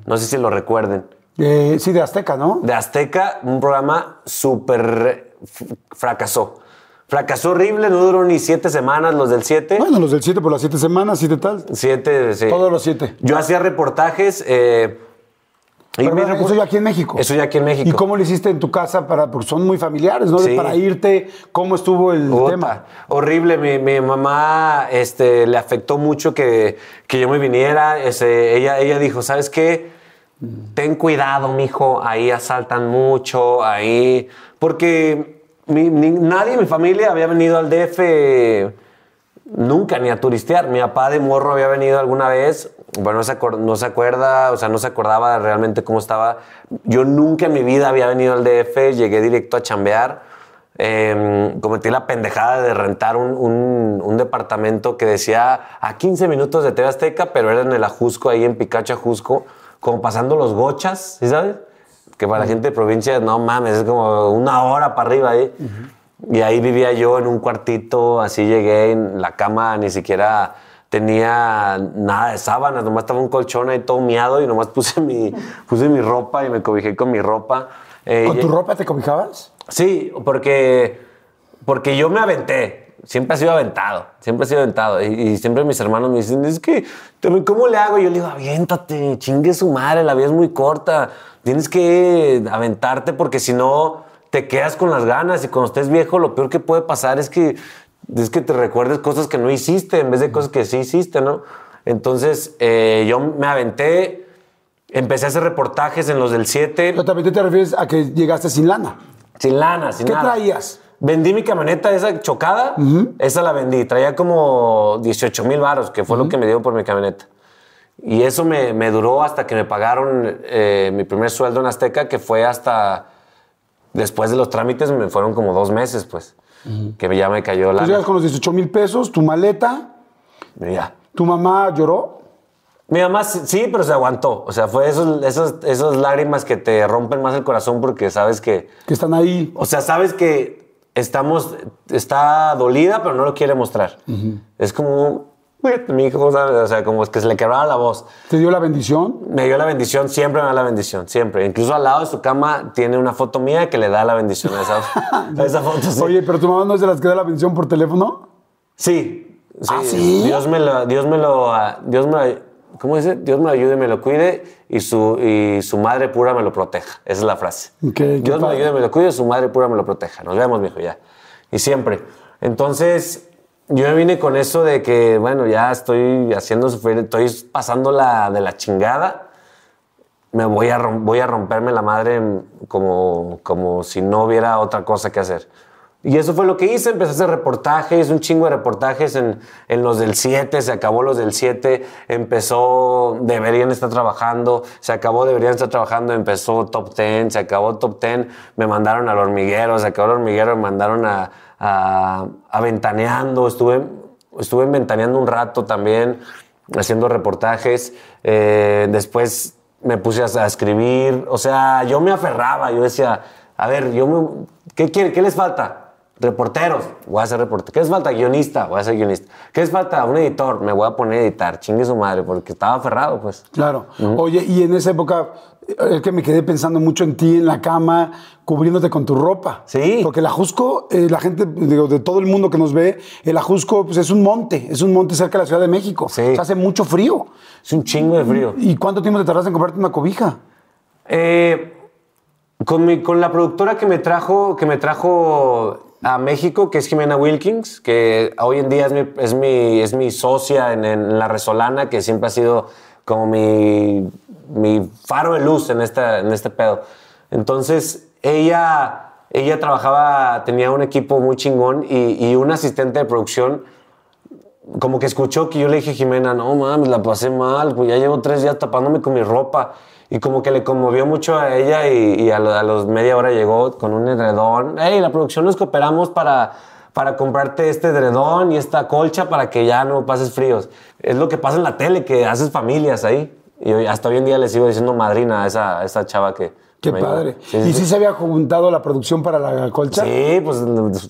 No sé si lo recuerden. Eh, sí, de Azteca, ¿no? De Azteca, un programa súper fracasó. Fracasó horrible, no duró ni siete semanas los del 7. Bueno, los del 7 por las 7 semanas, 7 tal. Siete, sí. Todos los 7. Yo hacía reportajes. eh, y eso ya aquí en México. Eso ya aquí en México. ¿Y cómo lo hiciste en tu casa? Para, porque son muy familiares, ¿no? De Sí. Para irte, ¿cómo estuvo el tema? Horrible. Mi, mi mamá este, le afectó mucho que, que yo me viniera. Ella, ella dijo, ¿sabes qué? Ten cuidado, mijo. Ahí asaltan mucho, ahí... Porque nadie en mi familia había venido al DF nunca, ni a turistear. Mi papá de morro había venido alguna vez. Bueno, no se, no se acuerda, o sea, no se acordaba realmente cómo estaba. Yo nunca en mi vida había venido al DF. Llegué directo a chambear. Eh, cometí la pendejada de rentar un, un- un departamento que decía a 15 minutos de TV Azteca, pero era en el Ajusco, ahí en Picacho Ajusco, como pasando los gochas, ¿sí sabes? Que para la gente de provincia, no mames, es como una hora para arriba ahí. Y ahí vivía yo en un cuartito, así llegué, en la cama ni siquiera tenía nada de sábanas, nomás estaba un colchón ahí todo miado y nomás puse mi, puse mi ropa y me cobijé con mi ropa. Eh, ¿Con tu ropa te cobijabas? Sí, porque, porque yo me aventé. Siempre he sido aventado, siempre he sido aventado. Y, y siempre mis hermanos me dicen, es que, ¿cómo le hago? Y yo le digo, aviéntate, chingue su madre, la vida es muy corta. Tienes que aventarte porque si no te quedas con las ganas y cuando estés viejo lo peor que puede pasar es que, es que te recuerdes cosas que no hiciste en vez de cosas que sí hiciste, ¿no? Entonces eh, yo me aventé, empecé a hacer reportajes en los del 7. Pero también te refieres a que llegaste sin lana. Sin lana, sin ¿Qué nada. traías? Vendí mi camioneta esa chocada, esa la vendí. Traía como 18 mil baros, que fue lo que me dio por mi camioneta. Y eso me, me duró hasta que me pagaron eh, mi primer sueldo en Azteca, que fue hasta después de los trámites, me fueron como dos meses, pues, que ya me cayó la... Tú llegas con los 18 mil pesos, tu maleta, Ya. tu mamá lloró. Mi mamá sí, sí, pero se aguantó. O sea, fue esos, esos, esos lágrimas que te rompen más el corazón porque sabes que... que están ahí. O sea, sabes que estamos, está dolida, pero no lo quiere mostrar. Es como, "Fíjate, mi hijo, ¿sabes? o sea, como es que se le quebraba la voz. ¿Te dio la bendición? Me dio la bendición, siempre me da la bendición, siempre. Incluso al lado de su cama tiene una foto mía que le da la bendición a esa, a esa foto. Sí. Oye, pero tu mamá no es de las que da la bendición por teléfono. Sí, sí. ¿Ah, sí? Dios me lo, Dios me lo, ah, Dios me lo- ¿cómo dice? Dios me lo ayude me lo cuide y su, y su madre pura me lo proteja. Esa es la frase. Ok, qué Dios me lo ayude me lo cuide y su madre pura me lo proteja. Nos vemos, mijo, ya. Y siempre. Entonces, yo me vine con eso de que, bueno, ya estoy haciendo sufrir, estoy pasando la de la chingada. Me voy a, voy a romperme la madre como, como si no hubiera otra cosa que hacer. Y eso fue lo que hice, empecé a hacer reportajes, un chingo de reportajes en, en los del 7, se acabó los del 7, empezó Deberían estar trabajando, se acabó Deberían estar trabajando, empezó Top 10, se acabó Top 10, me mandaron al hormiguero, se acabó el hormiguero, me mandaron a, a, Ventaneando, estuve, estuve en Ventaneando un rato también, haciendo reportajes, eh, después me puse a, a escribir, o sea, yo me aferraba, yo decía, a ver, yo me, ¿qué, quiere, ¿qué les falta? Reporteros, voy a ser reportero. ¿Qué les falta? Guionista, voy a ser guionista. ¿Qué les falta? Un editor, me voy a poner a editar, chingue su madre, porque estaba aferrado, pues. Claro. Oye, y en esa época, eh, es que me quedé pensando mucho en ti en la cama, cubriéndote con tu ropa. Sí. Porque el Ajusco, eh, la gente, digo, de todo el mundo que nos ve, el Ajusco pues, es un monte, es un monte cerca de la Ciudad de México. Sí. Se hace mucho frío. Es un chingo de frío. ¿Y cuánto tiempo te tardaste en comprarte una cobija? Eh, con, mi- con la productora que me trajo, que me trajo a México, que es Jimena Wilkins, que hoy en día es mi, es mi, es mi socia en, en La Resolana, que siempre ha sido como mi, mi faro de luz en, esta, en este pedo. Entonces, ella, ella trabajaba, tenía un equipo muy chingón y, y un asistente de producción como que escuchó que yo le dije Jimena, no mames, la pasé mal, pues ya llevo tres días tapándome con mi ropa. Y como que le conmovió mucho a ella y, y a, lo- a los media hora llegó con un edredón. Hey, la producción nos cooperamos para, para comprarte este edredón y esta colcha para que ya no pases fríos. Es lo que pasa en la tele, que haces familias ahí. Y hasta hoy en día le sigo diciendo madrina a esa, a esa chava que... Qué me padre. Sí, sí, ¿Y sí. si se había juntado la producción para la colcha? Sí, pues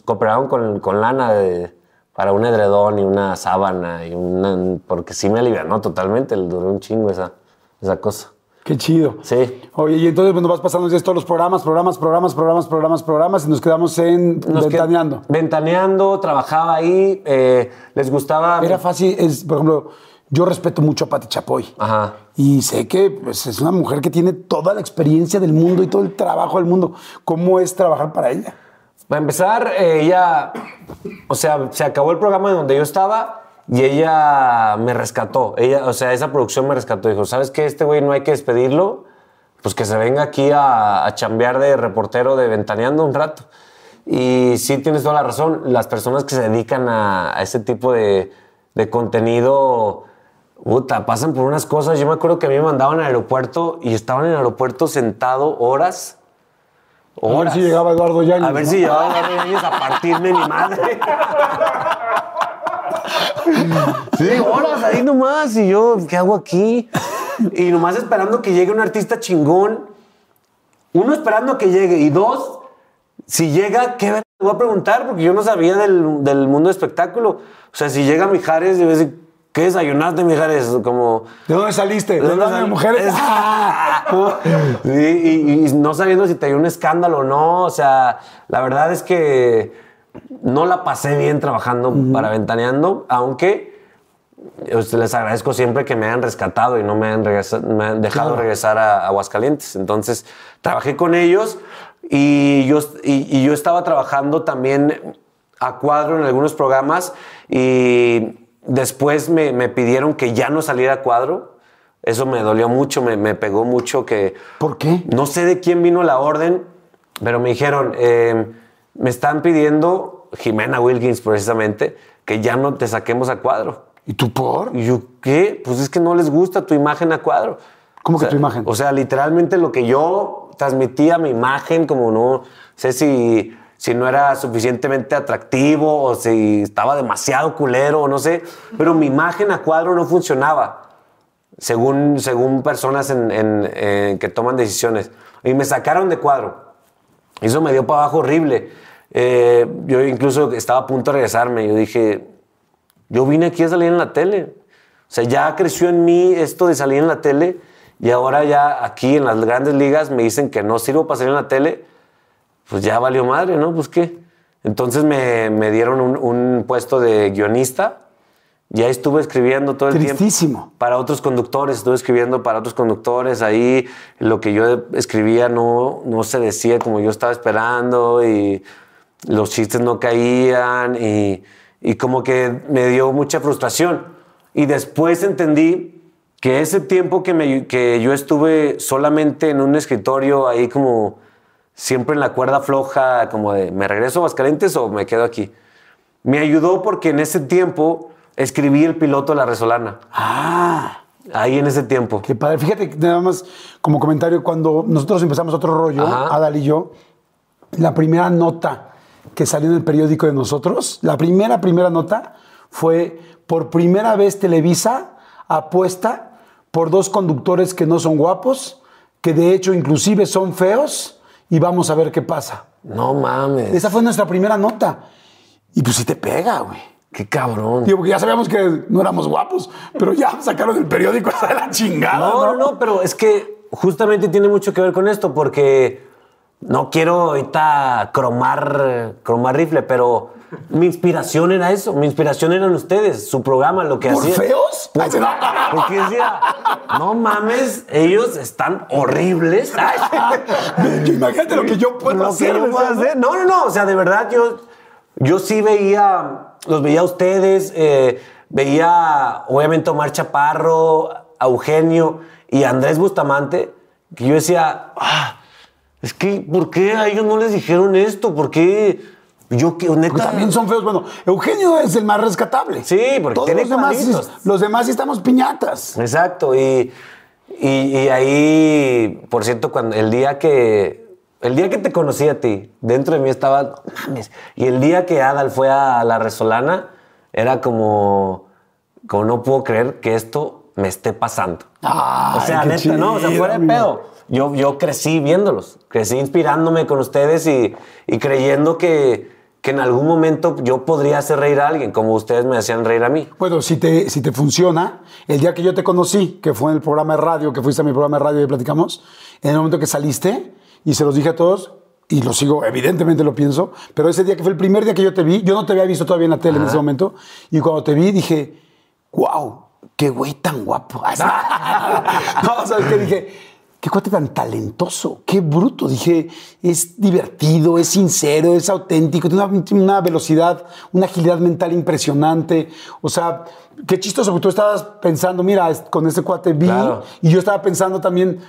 cooperaron con, con lana de- para un edredón y una sábana y una, porque sí me alivianó totalmente, le duró un chingo esa, esa cosa. Qué chido. Sí. Oye, y entonces bueno, vas pasando ya todos los programas, programas, programas, programas, programas, programas y nos quedamos en Nos qued- Ventaneando. Ventaneando, trabajaba ahí, eh, les gustaba... Era fácil, es, por ejemplo, yo respeto mucho a Pati Chapoy. Ajá. Y sé que pues, es una mujer que tiene toda la experiencia del mundo y todo el trabajo del mundo. ¿Cómo es trabajar para ella? Para empezar, eh, ella, o sea, se acabó el programa donde yo estaba y ella me rescató. Ella, o sea, esa producción me rescató. Dijo, ¿sabes qué? Este güey no hay que despedirlo, pues que se venga aquí a, a chambear de reportero de Ventaneando un rato. Y sí tienes toda la razón. Las personas que se dedican a, a ese tipo de, de contenido, puta, pasan por unas cosas. Yo me acuerdo que a mí me mandaban al aeropuerto y estaban en el aeropuerto sentado horas. A ver Horas. si llegaba Eduardo Yáñez. A ver ¿no? si llevaba Eduardo Yáñez a partirme mi madre. Sí, horas ahí nomás. Y yo, ¿qué hago aquí? Y nomás esperando que llegue un artista chingón. Uno, esperando que llegue. Y dos, si llega, ¿qué ver- le voy a preguntar? Porque yo no sabía del, del mundo de espectáculo. O sea, si llega Mijares, yo voy a decir, ¿qué desayunaste, Mijares? Como... ¿De dónde saliste? ¿De, ¿De dónde sal- mujeres? Es- Ah. Sí, y, y no sabiendo si te dio un escándalo o no. O sea, la verdad es que no la pasé bien trabajando para Ventaneando, aunque pues, les agradezco siempre que me hayan rescatado y no me hayan, regresa- me han dejado Claro. regresar a Aguascalientes. Entonces, trabajé con ellos y yo, y, y yo estaba trabajando también a cuadro en algunos programas y después me, me pidieron que ya no saliera a cuadro. Eso me dolió mucho, me, me pegó mucho que... ¿Por qué? No sé de quién vino la orden, pero me dijeron, eh, me están pidiendo, Jimena Wilkins precisamente, que ya no te saquemos a cuadro. ¿Y tú por? Y yo, ¿qué? Pues es que no les gusta tu imagen a cuadro. ¿Cómo O que sea, tu imagen? O sea, literalmente lo que yo transmitía, mi imagen, como no sé si, si no era suficientemente atractivo o si estaba demasiado culero o no sé, pero mi imagen a cuadro no funcionaba según, según personas en- en- en que toman decisiones. Y me sacaron de cuadro. Eso me dio para abajo horrible. Eh, yo incluso estaba a punto de regresarme. Yo dije, yo vine aquí a salir en la tele. O sea, ya creció en mí esto de salir en la tele y ahora ya aquí en las grandes ligas me dicen que no sirvo para salir en la tele. Pues ya valió madre, ¿no? Pues qué. Entonces me, me dieron un, un puesto de guionista. Ya estuve escribiendo todo el tiempo Tristísimo. para otros conductores, estuve escribiendo para otros conductores, ahí lo que yo escribía no, no se decía como yo estaba esperando y los chistes no caían y, y como que me dio mucha frustración. Y después entendí que ese tiempo que, me- que yo estuve solamente en un escritorio ahí como siempre en la cuerda floja, como de me regreso a Aguascalientes o me quedo aquí, me ayudó porque en ese tiempo escribí el piloto de La Resolana. Ah, Ahí en ese tiempo. qué padre. Fíjate nada más como comentario, cuando nosotros empezamos otro rollo. Adal y yo, la primera nota que salió en el periódico de nosotros, la primera, primera nota fue por primera vez Televisa apuesta por dos conductores que no son guapos, que de hecho inclusive son feos, y vamos a ver qué pasa. No mames. Esa fue nuestra primera nota. Y pues sí te pega, güey. Qué cabrón. Digo, porque ya sabíamos que no éramos guapos, pero ya sacaron el periódico hasta de la chingada. No, no, no, pero es que justamente tiene mucho que ver con esto porque no quiero ahorita cromar, cromar rifle, pero mi inspiración era eso. Mi inspiración eran ustedes, su programa, lo que ¿Por hacían. feos? Se- no. Porque decía, no mames, ellos están horribles. Imagínate lo que yo puedo lo que hacer. yo puedo hacer. No, no, no. O sea, de verdad, yo, yo sí veía, los veía a ustedes, eh, veía obviamente Omar Chaparro, a Eugenio y a Andrés Bustamante, que yo decía, ah, es que, ¿por qué a ellos no les dijeron esto? ¿Por qué? Yo que neta. también son feos. Bueno, Eugenio es el más rescatable. Sí, porque Todos tiene los demás, los demás sí estamos piñatas. Exacto, y, y, y ahí, por cierto, cuando el día que el día que te conocí a ti, dentro de mí estaba, "No mames, y el día que Adal fue a la Resolana, era como, como no puedo creer que esto me esté pasando. Ay, o sea, neta, no, o sea, fuera de pedo. Yo, yo crecí viéndolos, crecí inspirándome con ustedes y, y creyendo que, que en algún momento yo podría hacer reír a alguien, como ustedes me hacían reír a mí. Bueno, si te, si te funciona, el día que yo te conocí, que fue en el programa de radio, que fuiste a mi programa de radio y platicamos, en el momento que saliste, y se los dije a todos, y lo sigo, evidentemente lo pienso, pero ese día que fue el primer día que yo te vi, yo no te había visto todavía en la tele en ese momento, y cuando te vi dije, wow, qué güey tan guapo. No, ¿sabes qué? Dije, qué cuate tan talentoso, qué bruto. Dije, es divertido, es sincero, es auténtico, tiene una, tiene una velocidad, una agilidad mental impresionante. O sea, qué chistoso, porque tú estabas pensando, mira, con este cuate vi, Claro. y yo estaba pensando también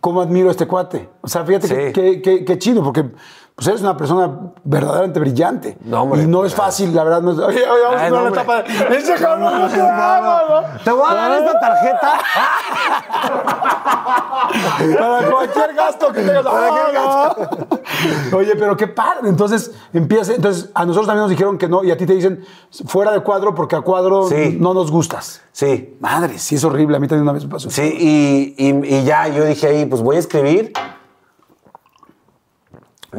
cómo admiro a este cuate. O sea, fíjate Sí. qué chido, porque pues eres una persona verdaderamente brillante. No, hombre. y no es fácil, la verdad. No es, oye, oye, vamos Ay, a no, una hombre. etapa de... ¡Ese cabrón no ¿no? Te voy a dar esta tarjeta. Para cualquier gasto que tengas. Ah, no. Oye, pero qué padre. Entonces, empieza. Entonces, a nosotros también nos dijeron que no, y a ti te dicen fuera de cuadro porque a cuadro Sí. no nos gustas. Sí, Madre, sí es horrible. A mí también una vez me pasó. Sí, y, y- y ya yo dije ahí, pues voy a escribir.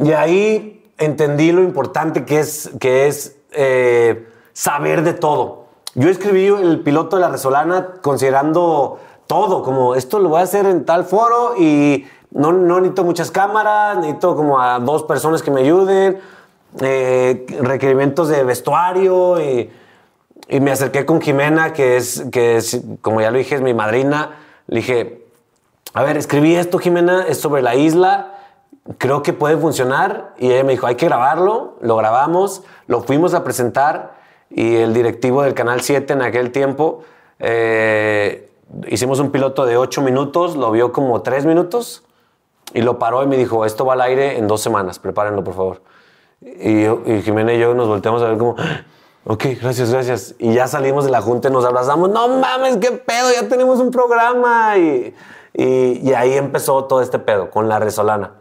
Y ahí entendí lo importante que es, que es eh, saber de todo. Yo escribí el piloto de la Resolana considerando todo, como esto lo voy a hacer en tal foro y no, necesito muchas cámaras, necesito como a dos personas que me ayuden, eh, requerimientos de vestuario y... Me acerqué con Jimena, que es, que como ya lo dije, es mi madrina. Le dije, a ver, escribí esto, Jimena, es sobre la isla, creo que puede funcionar. Y ella me dijo, hay que grabarlo, lo grabamos, lo fuimos a presentar y el directivo del Canal 7 en aquel tiempo, eh, hicimos un piloto de 8 minutos, lo vio como 3 minutos y lo paró y me dijo, esto va al aire en dos semanas, prepárenlo por favor. Y, y Jimena y yo nos volteamos a ver como, "Ah, ok, gracias, gracias. Y ya salimos de la junta y nos abrazamos, no mames, qué pedo, ya tenemos un programa. Y, y- y ahí empezó todo este pedo con la Resolana.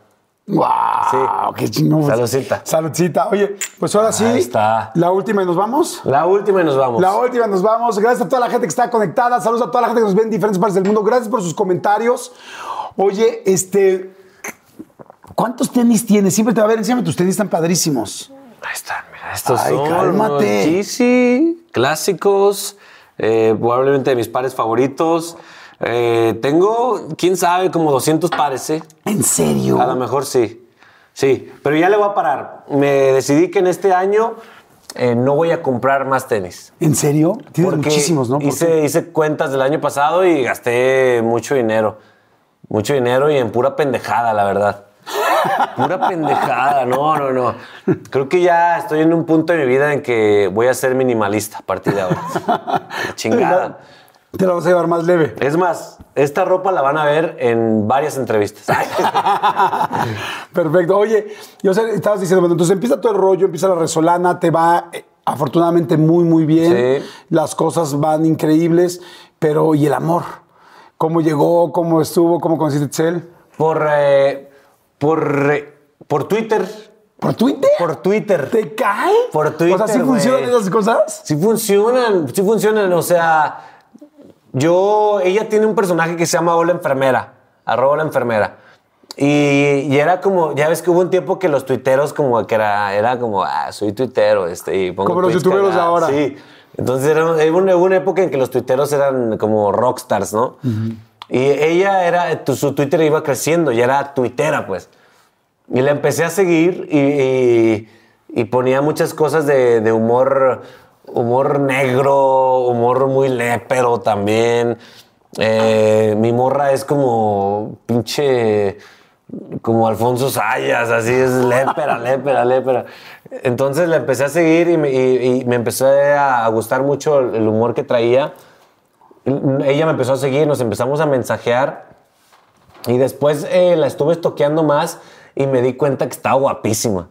¡Wow! Sí. ¡Qué chingón! Saludcita. Saludcita. Oye, pues ahora sí. Ahí está. La última y nos vamos. La última y nos vamos. La última, nos vamos. Gracias a toda la gente que está conectada. Saludos a toda la gente que nos ve en diferentes partes del mundo. Gracias por sus comentarios. Oye, este. ¿Cuántos tenis tienes? Siempre te va a ver, enséñame tus tenis, están padrísimos. Ahí están, mira, estos Ay, son cálmate. Yeezy clásicos, eh, probablemente de mis pares favoritos. Eh, tengo, quién sabe, como 200 pares, ¿eh? ¿En serio? A lo mejor sí. Sí, pero ya le voy a parar. Me decidí que en este año eh, no voy a comprar más tenis. ¿En serio? Tienes Porque muchísimos, ¿no? ¿Por Hice, qué? hice cuentas del año pasado y gasté mucho dinero. Mucho dinero y en pura pendejada, la verdad. Pura pendejada, no, no, no. Creo que ya estoy en un punto de mi vida en que voy a ser minimalista a partir de ahora. La Chingada. Te la vas a llevar más leve. Es más, esta ropa la van a ver en varias entrevistas. Perfecto. Oye, yo sé, estabas diciendo, bueno, entonces empieza todo el rollo, empieza la resolana, te va eh, afortunadamente muy, muy bien. Sí. Las cosas van increíbles, pero ¿y el amor? ¿Cómo llegó? ¿Cómo estuvo? ¿Cómo conociste a Itzel? Por, eh, por, eh, por Twitter. ¿Por Twitter? Por Twitter. ¿Te cae? Por Twitter, O sea, ¿sí funcionan esas cosas? Sí funcionan, sí funcionan. O sea, yo, ella tiene un personaje que se llama Hola Enfermera, arroba la enfermera. Y, y era como, ya ves que hubo un tiempo que los tuiteros como que era, era como, ah, soy tuitero, este, y pongo Como los youtuberos ahora. Sí. Entonces era, hubo una, hubo una época en que los tuiteros eran como rockstars, ¿no? Y ella era, tu- su Twitter iba creciendo, ya era tuitera, pues. Y la empecé a seguir y, y- y ponía muchas cosas de, de humor, humor negro, humor muy lépero también. Eh, mi morra es como pinche, como Alfonso Sayas, así es lépera, lépera, lépera. Entonces la empecé a seguir y me, y- y me empezó a gustar mucho el el humor que traía. Ella me empezó a seguir, nos empezamos a mensajear. Y después eh, la estuve estoqueando más y me di cuenta que estaba guapísima.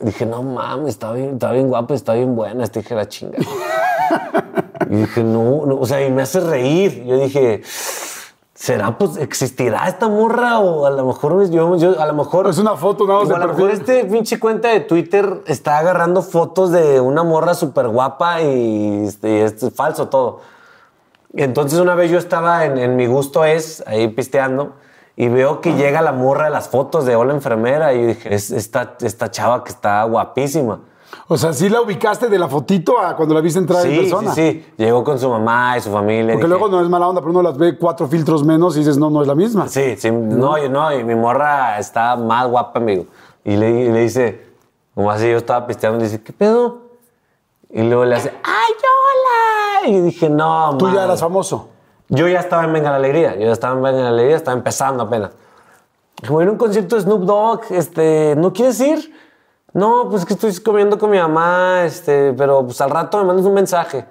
Dije, no mames, está bien, está bien guapa, está bien buena. Este dije, la chinga. y dije, no, no, o sea, y me hace reír. Yo dije, ¿será, pues, existirá esta morra? O a lo mejor yo, yo a lo mejor. Es una foto, nada más de a lo mejor este pinche cuenta de Twitter está agarrando fotos de una morra súper guapa y, este, y es falso todo. Entonces una vez yo estaba en, en mi gusto es, ahí pisteando, y veo que llega la morra de las fotos de Hola Enfermera y dije, es esta, esta chava que está guapísima. O sea, sí la ubicaste de la fotito a cuando la viste entrar en Sí, sí, persona. sí. Llegó con su mamá y su familia. Porque dije, luego no es mala onda, pero uno las ve cuatro filtros menos y dices, no, no es la misma. Sí, sí, no, yo no, y mi morra está más guapa, amigo. Y le, y le dice, como así yo estaba pisteando, y dice, ¿qué pedo? Y luego le hace, ¡ay, hola! Y dije, no, Tú ya madre". eras famoso. Yo ya estaba en Venga la Alegría, yo ya estaba en Venga la Alegría, estaba empezando apenas. Como en un concierto de Snoop Dogg, este, ¿no quieres ir? No, pues que estoy comiendo con mi mamá, este, pero pues al rato me mandas un mensaje.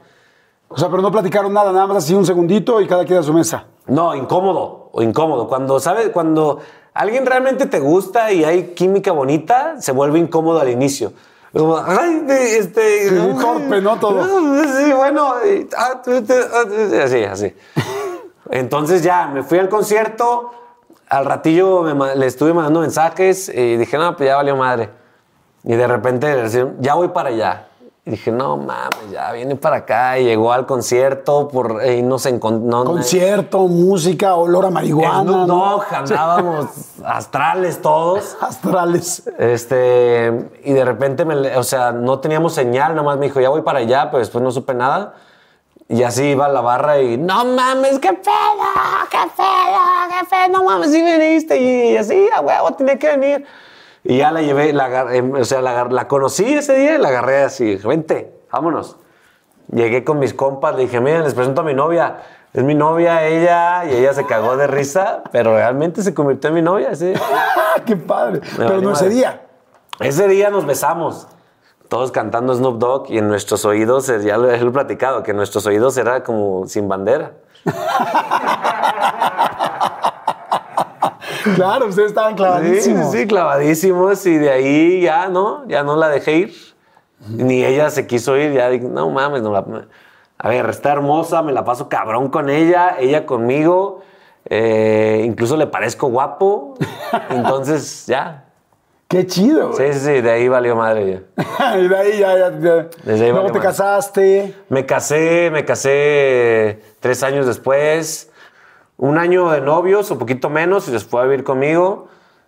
O sea, pero no platicaron nada, nada más así un segundito y cada quien a su mesa. No, incómodo, o incómodo. Cuando, ¿sabes? Cuando alguien realmente te gusta y hay química bonita, se vuelve incómodo al inicio. Como, ay, este... Sí, torpe, ¿no? Todo. Sí, bueno. ah, ah, Así, así. Entonces ya, me fui al concierto, al ratillo me le estuve mandando mensajes y dije, no, pues ya valió madre. Y de repente ya voy para allá. Y dije, no mames, ya viene para acá. Y llegó al concierto por, y no se encontró. Concierto, música, olor a marihuana. ¿no? Dogg, andábamos astrales todos. Astrales. Este, y de repente, me, o sea, no teníamos señal, nomás me dijo, ya voy para allá, pero después no supe nada. Y así iba a la barra y, no mames, qué pedo, qué pedo, qué pedo, no mames, sí viniste. Y así, a huevo, tenía que venir. Y ya la llevé, la, em, o sea, la, la conocí ese día y la agarré así, vente, vámonos. Llegué con mis compas, le dije, miren, les presento a mi novia. Es mi novia, ella, y ella se cagó de risa, pero realmente se convirtió en mi novia, sí. Qué padre. Pero no ese día. Ese día nos besamos, todos cantando Snoop Dogg y en nuestros oídos, ya lo he platicado, que en nuestros oídos era como sin bandera. Claro, ustedes estaban Sí, clavadísimos. sí, clavadísimos y de ahí ya no, ya no la dejé ir. Ni ella se quiso ir, ya dije, no mames, no la... A ver, está hermosa, me la paso cabrón con ella, ella conmigo, eh, incluso le parezco guapo, entonces ya. Qué chido. güey. Sí, sí, sí, de ahí valió madre ya. y de ahí ya. ya, ya. Desde ahí Luego te madre. casaste. Me casé, me casé tres años después. Un año de novios, o poquito menos, y se fue a vivir conmigo.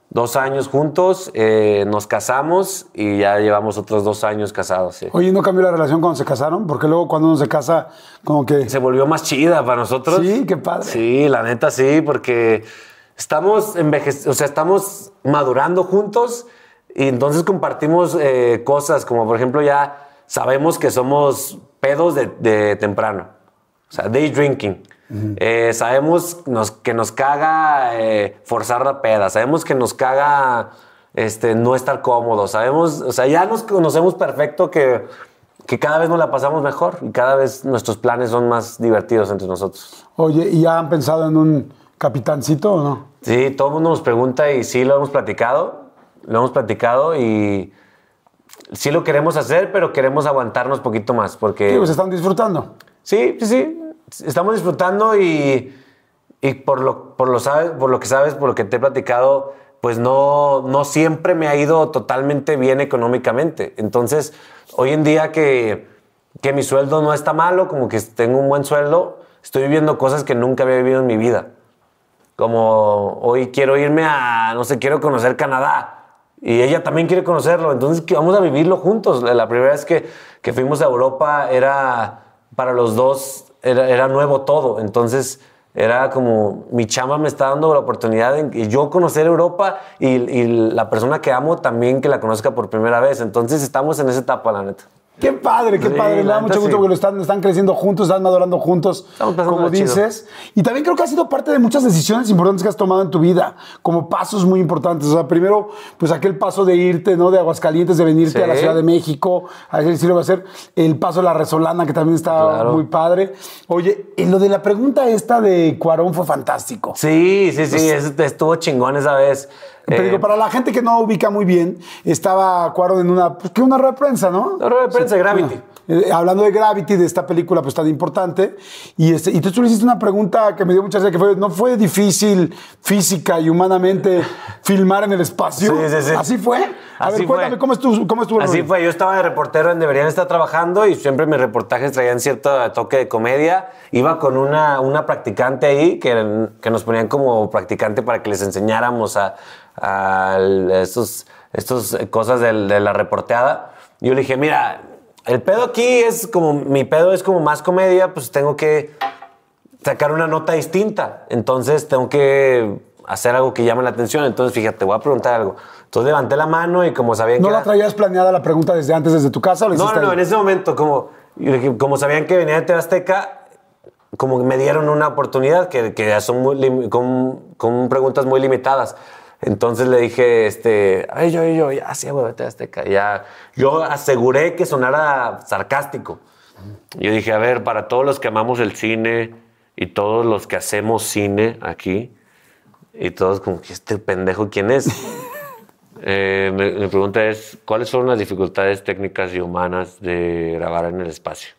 Dos años juntos, eh, nos casamos y ya llevamos otros dos años casados. sí. Oye, ¿no cambió la relación cuando se casaron? Porque luego cuando uno se casa, como que... Se volvió más chida para nosotros. Sí, qué padre. Sí, la neta sí, porque estamos envejeciendo, o sea, estamos madurando juntos y entonces compartimos eh, cosas como, por ejemplo, ya sabemos que somos pedos de, de temprano, o sea, day drinking. Eh, sabemos nos- que nos caga eh, forzar la peda, sabemos que nos caga este, no estar cómodos, sabemos, o sea, ya nos conocemos perfecto que, que cada vez nos la pasamos mejor y cada vez nuestros planes son más divertidos entre nosotros. Oye, ¿y ya han pensado en un capitancito o no? Sí, todo el mundo nos pregunta y sí lo hemos platicado, lo hemos platicado y sí lo queremos hacer, pero queremos aguantarnos poquito más porque... Sí, pues están disfrutando. Sí, sí, sí. Estamos disfrutando y, y por, lo, por, lo sabes, por lo que sabes, por lo que te he platicado, pues no, no siempre me ha ido totalmente bien económicamente. Entonces, hoy en día que, que mi sueldo no está malo, como que tengo un buen sueldo, estoy viviendo cosas que nunca había vivido en mi vida. Como hoy quiero irme a, no sé, quiero conocer Canadá. Y ella también quiere conocerlo. Entonces, vamos a vivirlo juntos. La primera vez que, que fuimos a Europa era, para los dos, era, nuevo todo. Entonces, era como, mi chama me está dando la oportunidad de yo conocer Europa y, y la persona que amo también que la conozca por primera vez. Entonces, estamos en esa etapa, la neta. Qué padre, qué Sí, padre. Me da mucho gusto sí. porque lo están, están creciendo juntos, están madurando juntos, como chido. dices. Y también creo que ha sido parte de muchas decisiones importantes que has tomado en tu vida, como pasos muy importantes. O sea, primero, pues aquel paso de irte, ¿no? De Aguascalientes, de venirte Sí. a la Ciudad de México, a ver si lo va a hacer. El paso de la Resolana, que también está Claro. muy padre. Oye, en lo de la pregunta esta de Cuarón fue fantástico. Sí, sí, sí, es- estuvo chingón esa vez. Eh, digo, para la gente que no ubica muy bien, estaba Cuarón en una, pues, que una rueda de prensa, ¿no? La rueda de prensa de Gravity. Eh, hablando de Gravity, de esta película pues tan importante, y, este, y tú, le hiciste una pregunta que me dio mucha risa, que fue, ¿no fue difícil física y humanamente filmar en el espacio? Sí, sí, sí. ¿Así fue? A Así ver, fue. cuéntame, ¿cómo estuvo, cómo estuvo el Así rollo? fue, yo estaba de reportero en Deberían estar trabajando y siempre mis reportajes traían cierto toque de comedia. Iba con una, una practicante ahí que, que nos ponían como practicante para que les enseñáramos a, a estos, estos cosas del- de, la reporteada. Yo le dije, mira, el pedo aquí es como, mi pedo es como más comedia, pues tengo que sacar una nota distinta. Entonces tengo que hacer algo que llame la atención. Entonces, fíjate, voy a preguntar algo. Entonces levanté la mano y como sabían ¿No que la era- traías planeada la pregunta desde antes, desde tu casa? O la no, no, no, en ese momento, como, como sabían que venía de TV Azteca, como me dieron una oportunidad que, que son muy con, con preguntas muy limitadas. Entonces le dije, este, ay, yo, yo, ya, sí, güey, de TV Azteca. Ya, yo aseguré que sonara sarcástico. Yo dije, a ver, para todos los que amamos el cine y todos los que hacemos cine aquí, y todos como este pendejo, ¿quién es? Eh, mi, pregunta es, ¿cuáles son las dificultades técnicas y humanas de grabar en el espacio?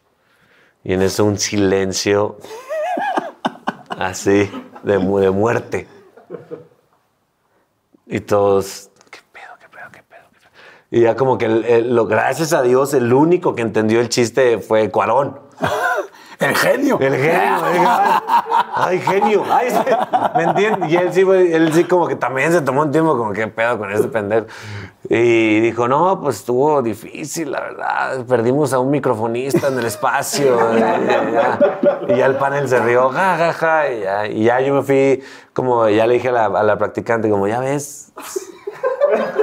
Y en eso un silencio así, de, de muerte. Y todos, ¿qué pedo, qué pedo, qué pedo? qué pedo?". Y ya como que, el- el- lo, gracias a Dios, el único que entendió el chiste fue Cuarón. ¡El genio! El genio, ay, genio, ay, sí, ¿me entiendes? Y él sí, él sí como que también se tomó un tiempo como que pedo con este pendejo. Y dijo, no, pues estuvo difícil, la verdad, perdimos a un microfonista en el espacio. ya, y ya el panel se rió, ja, ja, ja, y ya, y ya yo me fui, como ya le dije a la, a la practicante, como ya ves,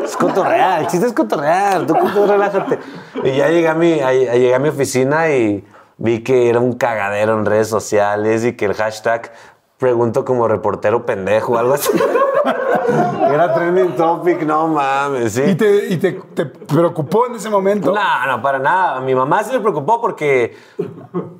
es cotorrear, el chiste es cotorrear, tú, tú relájate. Y ya llegué a, mi, a- llegué a mi oficina y vi que era un cagadero en redes sociales y que el hashtag pregunto como reportero pendejo o algo así. era trending topic, no mames, sí. ¿Y, te, y te, te preocupó en ese momento? No, no, para nada. A mi mamá se le preocupó porque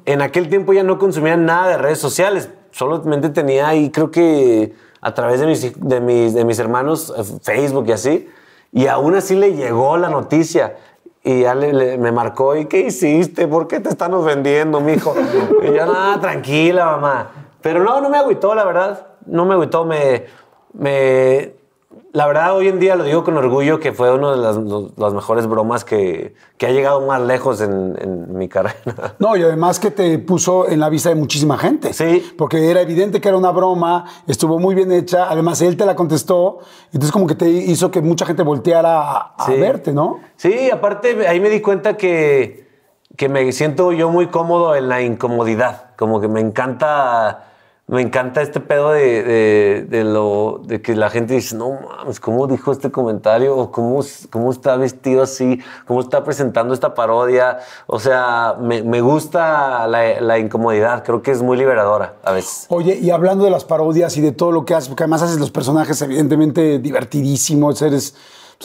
en aquel tiempo ya no consumía nada de redes sociales. Solamente tenía ahí, creo que a través de mis, de mis, de mis hermanos, eh, Facebook y así. Y aún así le llegó la noticia. Y ya me marcó, ¿y qué hiciste? ¿Por qué te están ofendiendo, mijo? Y yo, no, tranquila, mamá. Pero no, no me agüitó, la verdad. No me agüitó, me... me la verdad, hoy en día lo digo con orgullo que fue una de las, mejores bromas que, que ha llegado más lejos en, en mi carrera. No, y además que te puso en la vista de muchísima gente. Sí. Porque era evidente que era una broma, estuvo muy bien hecha, además él te la contestó, entonces como que te hizo que mucha gente volteara a, a Sí. verte, ¿no? Sí, aparte ahí me di cuenta que, que me siento yo muy cómodo en la incomodidad. Como que me encanta, me encanta este pedo de, de- lo, de que la gente dice, no mames, ¿cómo dijo este comentario? O ¿Cómo, cómo está vestido así? ¿Cómo está presentando esta parodia? O sea, me, me gusta la, la incomodidad. Creo que es muy liberadora a veces. Oye, y hablando de las parodias y de todo lo que haces, porque además haces los personajes evidentemente divertidísimos, eres,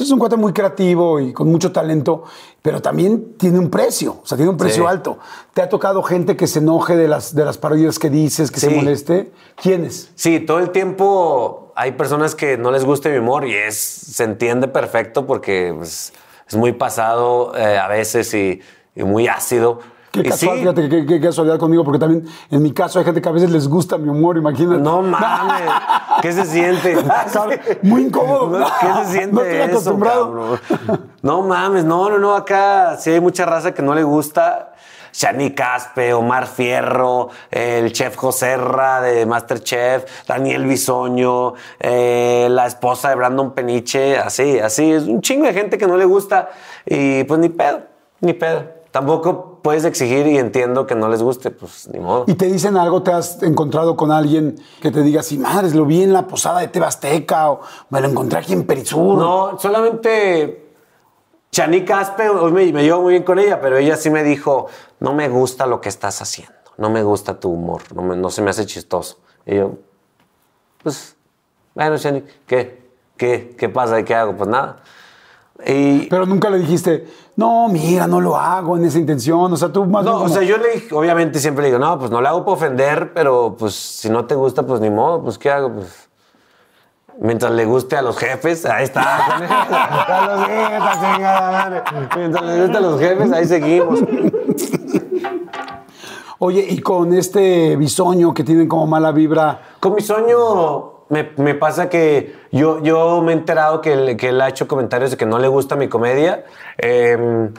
eres un cuate muy creativo y con mucho talento, pero también tiene un precio, o sea, tiene un precio Sí. alto. ¿Te ha tocado gente que se enoje de las, de las parodias que dices, que se Sí. moleste? ¿Quiénes? Sí, todo el tiempo hay personas que no les gusta mi humor y es, se entiende perfecto porque pues, es muy pasado eh, a veces y, y muy ácido. Qué Y casual, sí, fíjate, qué, qué casualidad conmigo, porque también en mi caso hay gente que a veces les gusta mi humor, imagínate. No mames, ¿qué se siente? Muy incómodo. No, ¿Qué se siente No estoy eso, acostumbrado. cabrón? No mames, no, no, no, acá sí hay mucha raza que no le gusta. Shani Caspe, Omar Fierro, el chef Joserra de Masterchef, Daniel Bisoño, eh, la esposa de Brandon Peniche, así, así. Es un chingo de gente que no le gusta y pues ni pedo, ni pedo. Tampoco puedes exigir y entiendo que no les guste, pues ni modo. Y te dicen algo, te has encontrado con alguien que te diga, sí, madres, lo vi en la posada de Tebasteca o me lo encontré aquí en Perisur. No, solamente Chani Caspe, hoy me, me llevo muy bien con ella, pero ella sí me dijo, no me gusta lo que estás haciendo, no me gusta tu humor, no, me- no se me hace chistoso. Y yo, pues, bueno, Chani, ¿qué? ¿Qué, qué pasa y qué hago? Pues nada. Y, Pero nunca le dijiste, no, mira, no lo hago en esa intención. O sea, tú más no, o sea, yo le dije, obviamente siempre le digo, no, pues no le hago para ofender, pero pues si no te gusta, pues ni modo, pues ¿qué hago? Pues Mientras le guste a los jefes, ahí está. a los jefes, chingada madre. Mientras le guste a los jefes, ahí seguimos. Oye, y con este bisoño que tienen como mala vibra, Con mi sueño me, pasa que yo, yo me he enterado que, que él ha hecho comentarios de que no le gusta mi comedia. eh,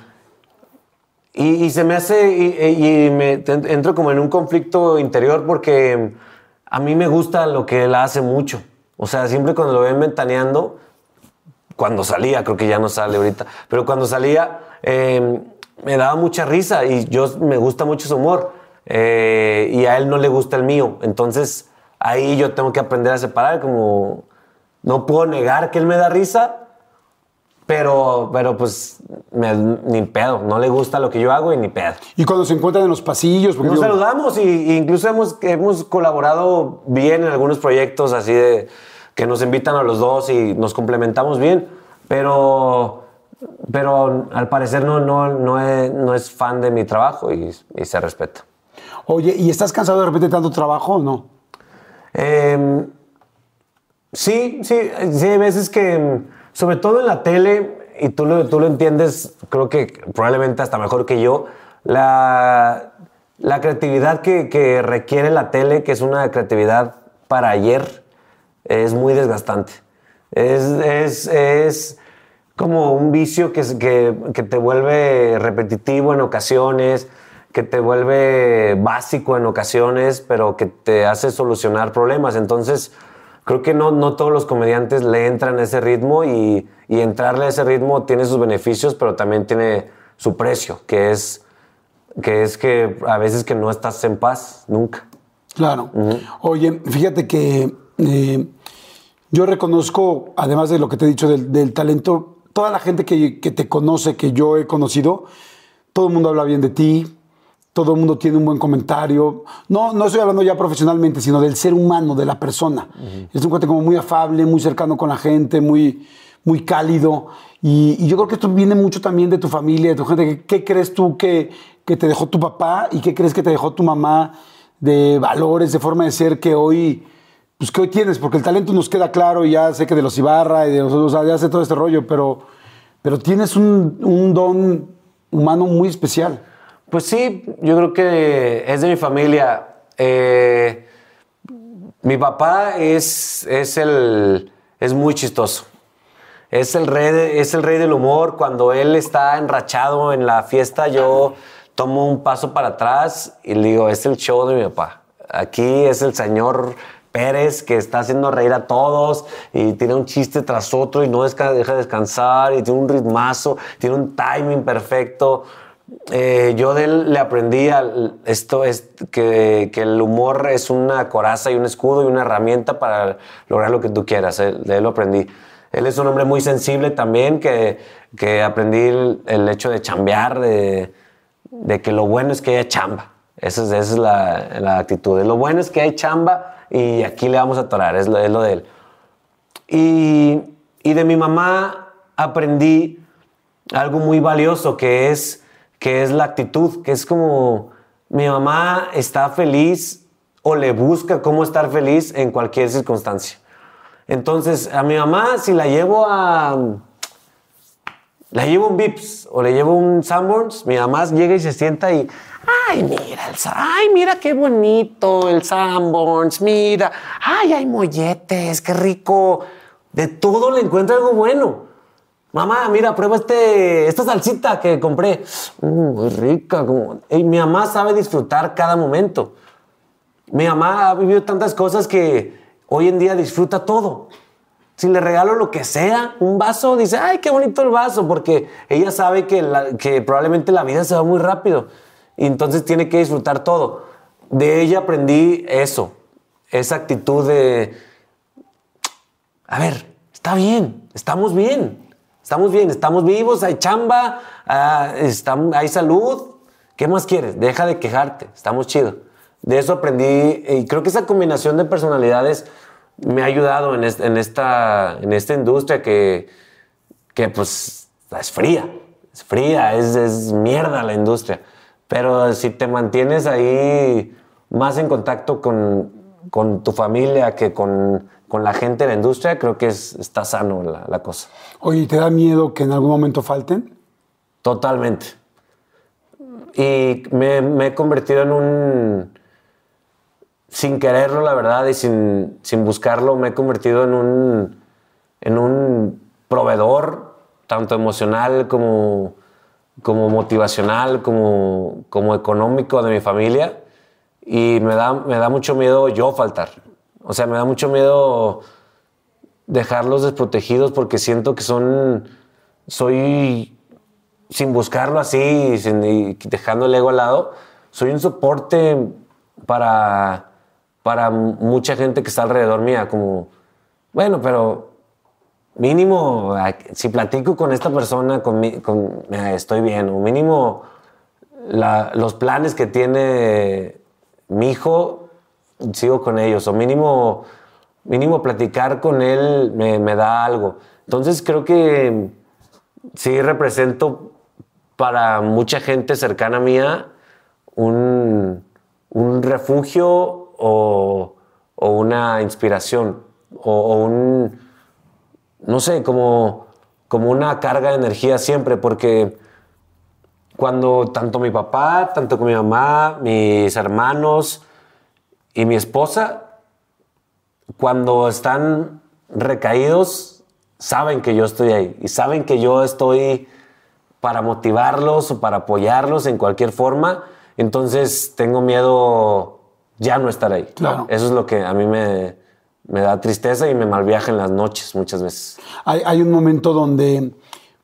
y, se me hace, y, me entro como en un conflicto interior porque a mí me gusta lo que él hace mucho. O sea, siempre cuando lo ven ventaneando, cuando salía, creo que ya no sale ahorita, pero cuando salía eh, me daba mucha risa y yo me gusta mucho su humor eh, y a él no le gusta el mío. Entonces ahí yo tengo que aprender a separar, como no puedo negar que él me da risa, pero, pero pues me- ni pedo, no le gusta lo que yo hago y ni pedo. y cuando se encuentran en los pasillos, porque Nos digo, saludamos y, y incluso hemos, hemos colaborado bien en algunos proyectos así de que nos invitan a los dos y nos complementamos bien, pero, pero al parecer no, no, no, es, no es fan de mi trabajo y, y se respeta. oye, ¿y estás cansado de repente de tanto trabajo o no? Eh, sí, sí, sí, hay veces que, sobre todo en la tele, y tú lo, tú lo entiendes, creo que probablemente hasta mejor que yo, la, la creatividad que, requiere la tele, que es una creatividad para ayer, es muy desgastante. Es, es, es como un vicio que, que, que te vuelve repetitivo en ocasiones, que te vuelve básico en ocasiones, pero que te hace solucionar problemas. Entonces, creo que no, no todos los comediantes le entran a ese ritmo y, y entrarle a ese ritmo tiene sus beneficios, pero también tiene su precio, que es que, es que a veces que no estás en paz, nunca. Claro. Oye, fíjate que eh, yo reconozco, además de lo que te he dicho del, del talento, toda la gente que, que te conoce, que yo he conocido, todo el mundo habla bien de ti, todo el mundo tiene un buen comentario. No, no estoy hablando ya profesionalmente, sino del ser humano, de la persona. Es un cuate como muy afable, muy cercano con la gente, muy, muy cálido. Y, y yo creo que esto viene mucho también de tu familia, de tu gente. ¿Qué, qué crees tú que, que te dejó tu papá y qué crees que te dejó tu mamá de valores, de forma de ser que hoy, pues que hoy tienes? Porque el talento nos queda claro y ya sé que de los Ibarra y de los, o sea, ya sé todo este rollo, pero, pero tienes un, un don humano muy especial. Pues sí, yo creo que es de mi familia. Eh, mi papá es, es, el, es muy chistoso. Es el, rey es el rey del humor. Cuando él está enrachado en la fiesta, yo tomo un paso para atrás y le digo, es el show de mi papá. Aquí es el señor Pérez que está haciendo reír a todos y tiene un chiste tras otro y no desca- deja descansar y tiene un ritmazo, tiene un timing perfecto. Eh, yo de él le aprendí al- esto es que, que el humor es una coraza y un escudo y una herramienta para lograr lo que tú quieras. Eh, De él lo aprendí. Él es un hombre muy sensible también, que, que aprendí el, el hecho de chambear, de, de que lo bueno es que haya chamba. Esa es, esa es la, la actitud. Lo bueno es que hay chamba y aquí le vamos a atorar, es lo, es lo de él. Y, y de mi mamá aprendí algo muy valioso que es, que es la actitud, que es como mi mamá está feliz o le busca cómo estar feliz en cualquier circunstancia. Entonces, a mi mamá, si la llevo a. La llevo un Vips o le llevo un Sanborns, mi mamá llega y se sienta y. Ay, mira el Ay, mira qué bonito el Sanborns, mira. Ay, hay molletes, qué rico. De todo le encuentra algo bueno. Mamá, mira, prueba este, esta salsita que compré. Mm, muy rica. como- Y mi mamá sabe disfrutar cada momento. Mi mamá ha vivido tantas cosas que hoy en día disfruta todo. Si le regalo lo que sea, un vaso, dice, ay, qué bonito el vaso, porque ella sabe que, que probablemente la vida se va muy rápido y entonces tiene que disfrutar todo. De ella aprendí eso, esa actitud de, a ver, está bien, estamos bien, estamos bien, estamos vivos, hay chamba, ah, hay salud, ¿qué más quieres? Deja de quejarte, estamos chido. De eso aprendí y creo que esa combinación de personalidades me ha ayudado en, es- en esta, en esta industria que, que pues es fría, es fría, es, es mierda la industria. Pero si te mantienes ahí más en contacto con, con tu familia que con con la gente de la industria, creo que es, está sano la, la cosa. Oye, ¿te da miedo que en algún momento falten? Totalmente. Y me, me he convertido en un, sin quererlo, la verdad, y sin, sin buscarlo, me he convertido en un, en un proveedor, tanto emocional como, como motivacional, como, como económico de mi familia. Y me da, me da mucho miedo yo faltar. O sea, me da mucho miedo dejarlos desprotegidos porque siento que son. Soy. Sin buscarlo así, sin, y dejando el ego al lado, soy un soporte para, para mucha gente que está alrededor mía. Como, bueno, pero mínimo, si platico con esta persona, con, con- eh, estoy bien. O mínimo, la- los planes que tiene mi hijo, sigo con ellos. O mínimo, mínimo platicar con él me, da algo. Entonces creo que sí represento para mucha gente cercana mía un, un refugio o, o una inspiración o, o un, no sé, como, como una carga de energía siempre, porque cuando tanto mi papá, tanto con mi mamá, mis hermanos y mi esposa, cuando están recaídos, saben que yo estoy ahí y saben que yo estoy para motivarlos o para apoyarlos en cualquier forma. Entonces tengo miedo ya no estar ahí. Claro. Eso es lo que a mí me, me da tristeza y me malviaja en las noches muchas veces. Hay, hay un momento donde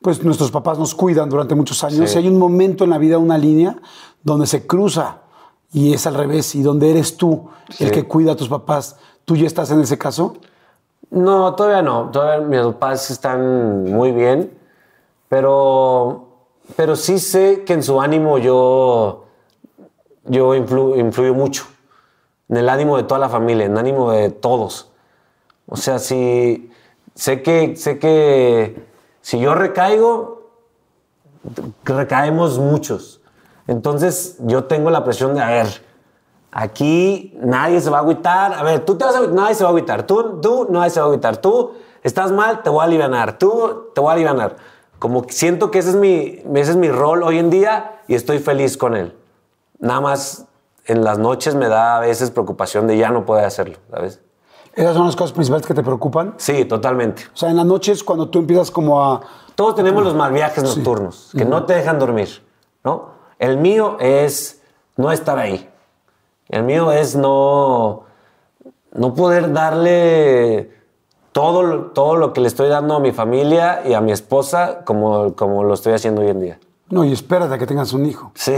pues nuestros papás nos cuidan durante muchos años Sí. y hay un momento en la vida, una línea, donde se cruza y es al revés y donde eres tú el que cuida a tus papás. ¿Tú ya estás en ese caso? No, todavía no. Todavía mis papás están muy bien, pero, pero sí sé que en su ánimo yo, yo influ- influyo mucho. En el ánimo de toda la familia, en el ánimo de todos. O sea, si sé que, sé que si yo recaigo, recaemos muchos. Entonces yo tengo la presión de, a ver, aquí nadie se va a agüitar. A ver, tú te vas a nadie se va a agüitar. Tú, tú, nadie se va a agüitar. Tú estás mal, te voy a aliviar. Tú, te voy a aliviar. Como siento que ese es, mi, ese es mi rol hoy en día y estoy feliz con él. Nada más en las noches me da a veces preocupación de ya no poder hacerlo, ¿sabes? ¿Esas son las cosas principales que te preocupan? Sí, totalmente. O sea, en las noches cuando tú empiezas como a... Todos tenemos los mal viajes nocturnos que no te dejan dormir, ¿no? El mío es no estar ahí. El mío es no, no poder darle todo, lo- todo lo que le estoy dando a mi familia y a mi esposa como, como lo estoy haciendo hoy en día. No, y espérate a que tengas un hijo. Sí,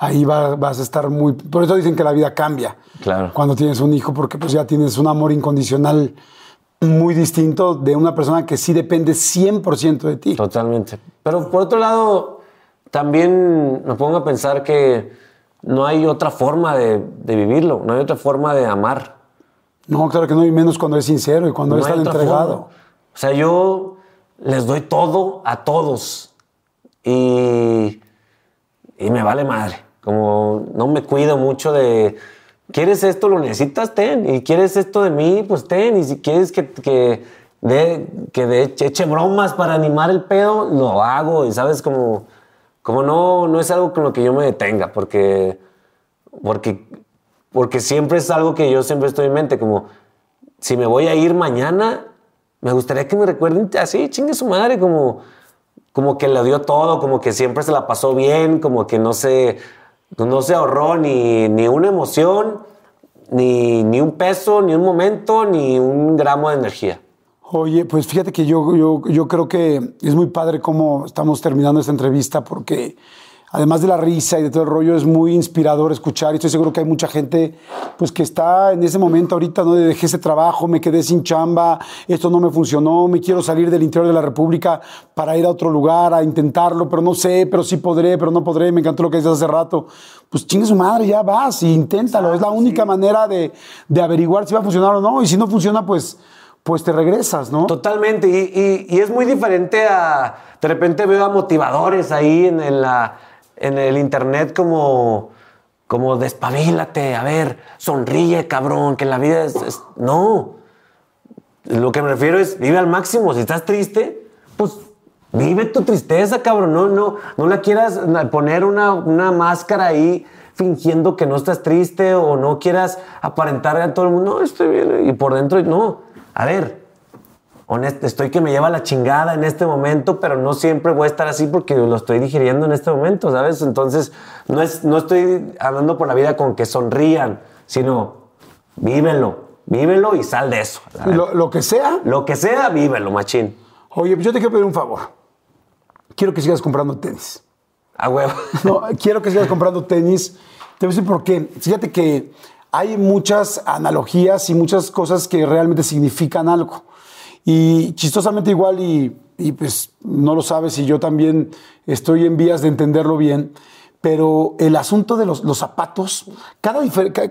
Ahí va- vas a estar muy... Por eso dicen que la vida cambia. Claro. Cuando tienes un hijo, porque pues ya tienes un amor incondicional muy distinto de una persona que sí depende 100% de ti. totalmente. Pero por otro lado, también me pongo a pensar que no hay otra forma de, de vivirlo, no hay otra forma de amar. No, claro que no, y menos cuando eres sincero y cuando No hay tan entregado. forma. O sea, yo les doy todo a todos y, y me vale madre. Como no me cuido mucho de, ¿quieres esto? ¿Lo necesitas? Ten. Y ¿quieres esto de mí? Pues ten. Y si quieres que, que, de, que de eche bromas para animar el pedo, lo hago. Y sabes, como, como no, no es algo con lo que yo me detenga, porque, porque, porque siempre es algo que yo siempre estoy en mente, como si me voy a ir mañana, me gustaría que me recuerden así, chingue su madre, como, como que le dio todo, como que siempre se la pasó bien, como que no se, no se ahorró ni, ni una emoción, ni, ni un peso, ni un momento, ni un gramo de energía. Oye, pues fíjate que yo, yo, yo creo que es muy padre cómo estamos terminando esta entrevista porque además de la risa y de todo el rollo es muy inspirador escuchar y estoy seguro que hay mucha gente pues que está en ese momento ahorita, ¿no? De dejé ese trabajo, me quedé sin chamba, esto no me funcionó, me quiero salir del interior de la República para ir a otro lugar a intentarlo, pero no sé, pero sí podré, pero no podré, me encantó lo que dices hace rato. Pues chingue su madre, ya vas y inténtalo, es la única manera de, de averiguar si va a funcionar o no y si no funciona pues pues te regresas, ¿no? Totalmente, y, es muy diferente a, de repente veo a motivadores ahí en, el internet como, como despabilate, a ver, sonríe, cabrón, que la vida es, es- No, lo que me refiero es, vive al máximo. Si estás triste, pues vive tu tristeza, cabrón. No, no, no la quieras poner una, una máscara ahí fingiendo que no estás triste o no quieras aparentar a todo el mundo, no, estoy bien. Y por dentro, no. A ver, honesto, estoy que me lleva la chingada en este momento, pero no siempre voy a estar así porque lo estoy digiriendo en este momento, ¿sabes? Entonces, no, es, no estoy hablando por la vida con que sonrían, sino vívelo, vívelo y sal de eso. Lo, lo que sea. Lo que sea, vívelo, machín. Oye, yo te quiero pedir un favor. Quiero que sigas comprando tenis. A huevo. No, quiero que sigas comprando tenis. Te voy a decir por qué. Fíjate que hay muchas analogías y muchas cosas que realmente significan algo. Y chistosamente igual, y, pues no lo sabes, y yo también estoy en vías de entenderlo bien, pero el asunto de los, los zapatos, cada,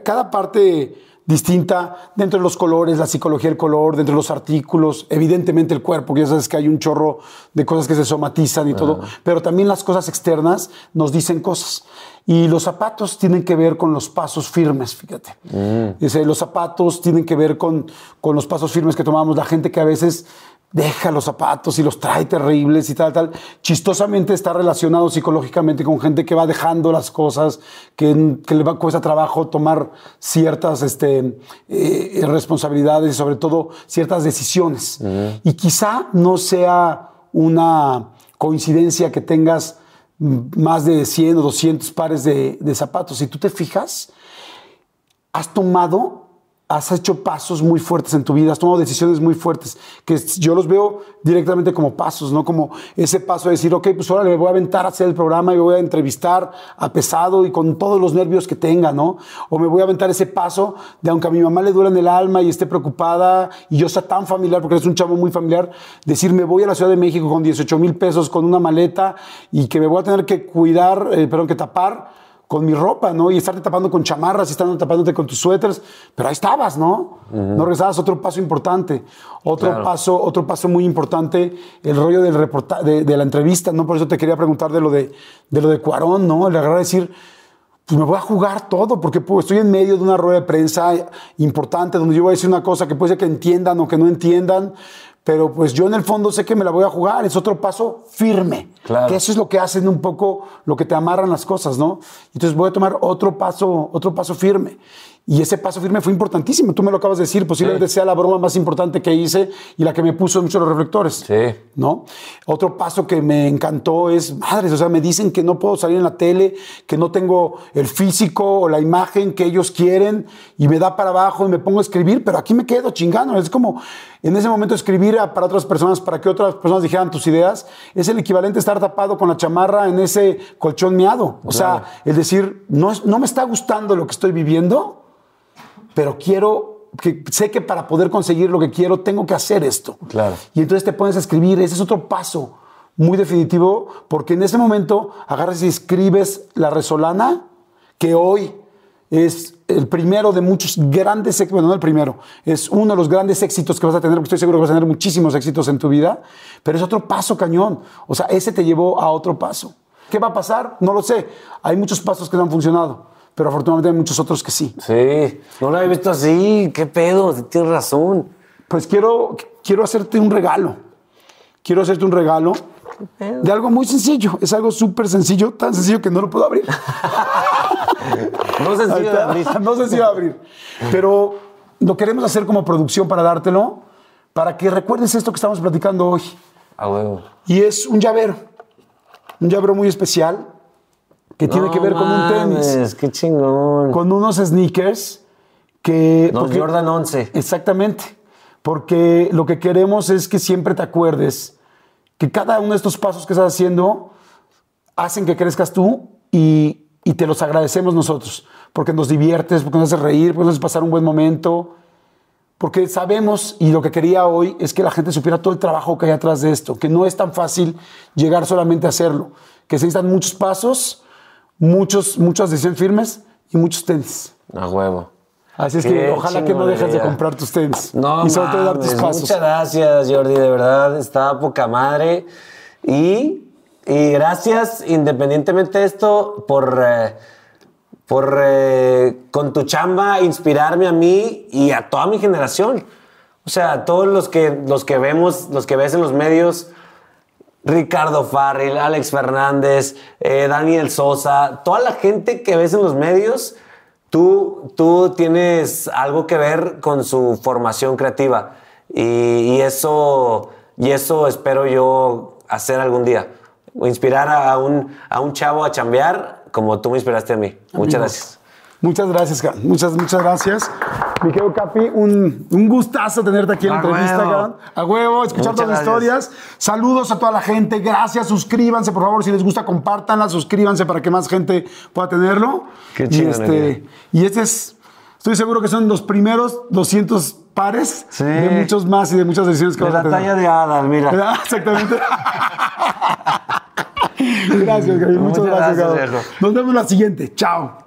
cada parte distinta dentro de los colores, la psicología del color, dentro de los artículos, evidentemente el cuerpo, que ya sabes que hay un chorro de cosas que se somatizan y todo, pero también las cosas externas nos dicen cosas. Y los zapatos tienen que ver con los pasos firmes, fíjate. Dice, los zapatos tienen que ver con, con los pasos firmes que tomamos. La gente que a veces deja los zapatos y los trae terribles y tal, tal. Chistosamente está relacionado psicológicamente con gente que va dejando las cosas, que, que le va, cuesta trabajo tomar ciertas este, eh, responsabilidades y sobre todo ciertas decisiones. Y quizá no sea una coincidencia que tengas más de 100 o 200 pares de, de zapatos. Si tú te fijas, has tomado, has hecho pasos muy fuertes en tu vida, has tomado decisiones muy fuertes, que yo los veo directamente como pasos, ¿no? Como ese paso de decir, ok, pues ahora le voy a aventar a hacer el programa y me voy a entrevistar a pesado y con todos los nervios que tenga, ¿no? O me voy a aventar ese paso de aunque a mi mamá le duele en el alma y esté preocupada y yo sea tan familiar, porque es un chavo muy familiar, decir, me voy a la Ciudad de México con 18 mil pesos, con una maleta y que me voy a tener que cuidar, eh, perdón, que tapar con mi ropa, ¿no? Y estarte tapando con chamarras y estando tapándote con tus suéteres, pero ahí estabas, ¿no? No regresabas, otro paso importante. Otro Claro. paso, otro paso muy importante, el rollo del reporta de, de la entrevista, ¿no? Por eso te quería preguntar de lo de, de lo de Cuarón, ¿no? El agarrar a decir, pues me voy a jugar todo, porque pues, estoy en medio de una rueda de prensa importante donde yo voy a decir una cosa que puede ser que entiendan o que no entiendan, pero pues yo en el fondo sé que me la voy a jugar, es otro paso firme. Claro. Que eso es lo que hacen un poco, lo que te amarran las cosas, ¿no? Entonces voy a tomar otro paso, otro paso firme. Y ese paso firme fue importantísimo, tú me lo acabas de decir, posiblemente sea la broma más importante que hice y la que me puso mucho los reflectores. Sí. ¿no? Otro paso que me encantó es, madres, o sea, me dicen que no puedo salir en la tele, que no tengo el físico o la imagen que ellos quieren y me da para abajo y me pongo a escribir, pero aquí me quedo chingando. Es como en ese momento escribir para otras personas, para que otras personas dijeran tus ideas, es el equivalente a estar tapado con la chamarra en ese colchón miado. O sea, el decir, no, no me está gustando lo que estoy viviendo, pero quiero, que sé que para poder conseguir lo que quiero, tengo que hacer esto. Claro. Y entonces te pones a escribir, ese es otro paso muy definitivo, porque en ese momento agarras y escribes La Resolana, que hoy es el primero de muchos grandes éxitos, bueno, no el primero, es uno de los grandes éxitos que vas a tener, porque estoy seguro que vas a tener muchísimos éxitos en tu vida, pero es otro paso cañón. O sea, ese te llevó a otro paso. ¿Qué va a pasar? No lo sé. Hay muchos pasos que no han funcionado, pero afortunadamente hay muchos otros que sí. Sí, no lo había visto así. ¿Qué pedo? Tienes razón. Pues quiero, quiero hacerte un regalo. Quiero hacerte un regalo de algo muy sencillo. Es algo súper sencillo, tan sencillo que no lo puedo abrir. No de está. abrir. No sencillo de abrir. Pero lo queremos hacer como producción para dártelo, para que recuerdes esto que estamos platicando hoy. A huevo. Y es un llavero. Un llavero muy especial que tiene No que ver con un tenis, Qué chingón. con unos sneakers que... Los porque- Jordan 11. Exactamente. Porque lo que queremos es que siempre te acuerdes que cada uno de estos pasos que estás haciendo hacen que crezcas tú y, y te los agradecemos nosotros. Porque nos diviertes, porque nos haces reír, porque nos haces pasar un buen momento. Porque sabemos, y lo que quería hoy es que la gente supiera todo el trabajo que hay atrás de esto, que no es tan fácil llegar solamente a hacerlo, que se necesitan muchos pasos, muchos, muchas decisiones firmes y muchos tenis. A huevo. Así es Qué que ojalá que no dejes de comprar tus tenis. No, y sobre todo dar tus mames, pasos. Muchas gracias, Jordi, de verdad, está poca madre. Y, y gracias, independientemente de esto, por, eh, por eh, con tu chamba inspirarme a mí y a toda mi generación. O sea, todos los que, los que vemos, los que ves en los medios, Ricardo Farril, Alex Fernández, eh, Daniel Sosa, toda la gente que ves en los medios, tú, tú tienes algo que ver con su formación creativa. Y, y eso, y eso espero yo hacer algún día. Inspirar a un, a un chavo a chambear como tú me inspiraste a mí. Muchas gracias. Muchas gracias. Muchas, muchas gracias. Mi querido Capi, un, un gustazo tenerte aquí en la entrevista, cabrón. A huevo, escuchar Muchas todas las historias. Saludos a toda la gente. Gracias, suscríbanse, por favor. Si les gusta, compártanla, suscríbanse para que más gente pueda tenerlo. Qué y chingón, este, y este es, estoy seguro que son los primeros 200 pares Sí. de muchos más y de muchas decisiones que De la a tener. talla de Adal, mira. ¿Verdad? Exactamente. gracias, Gaby. Muchas, Muchas gracias, gracias. Nos vemos la siguiente. Chao.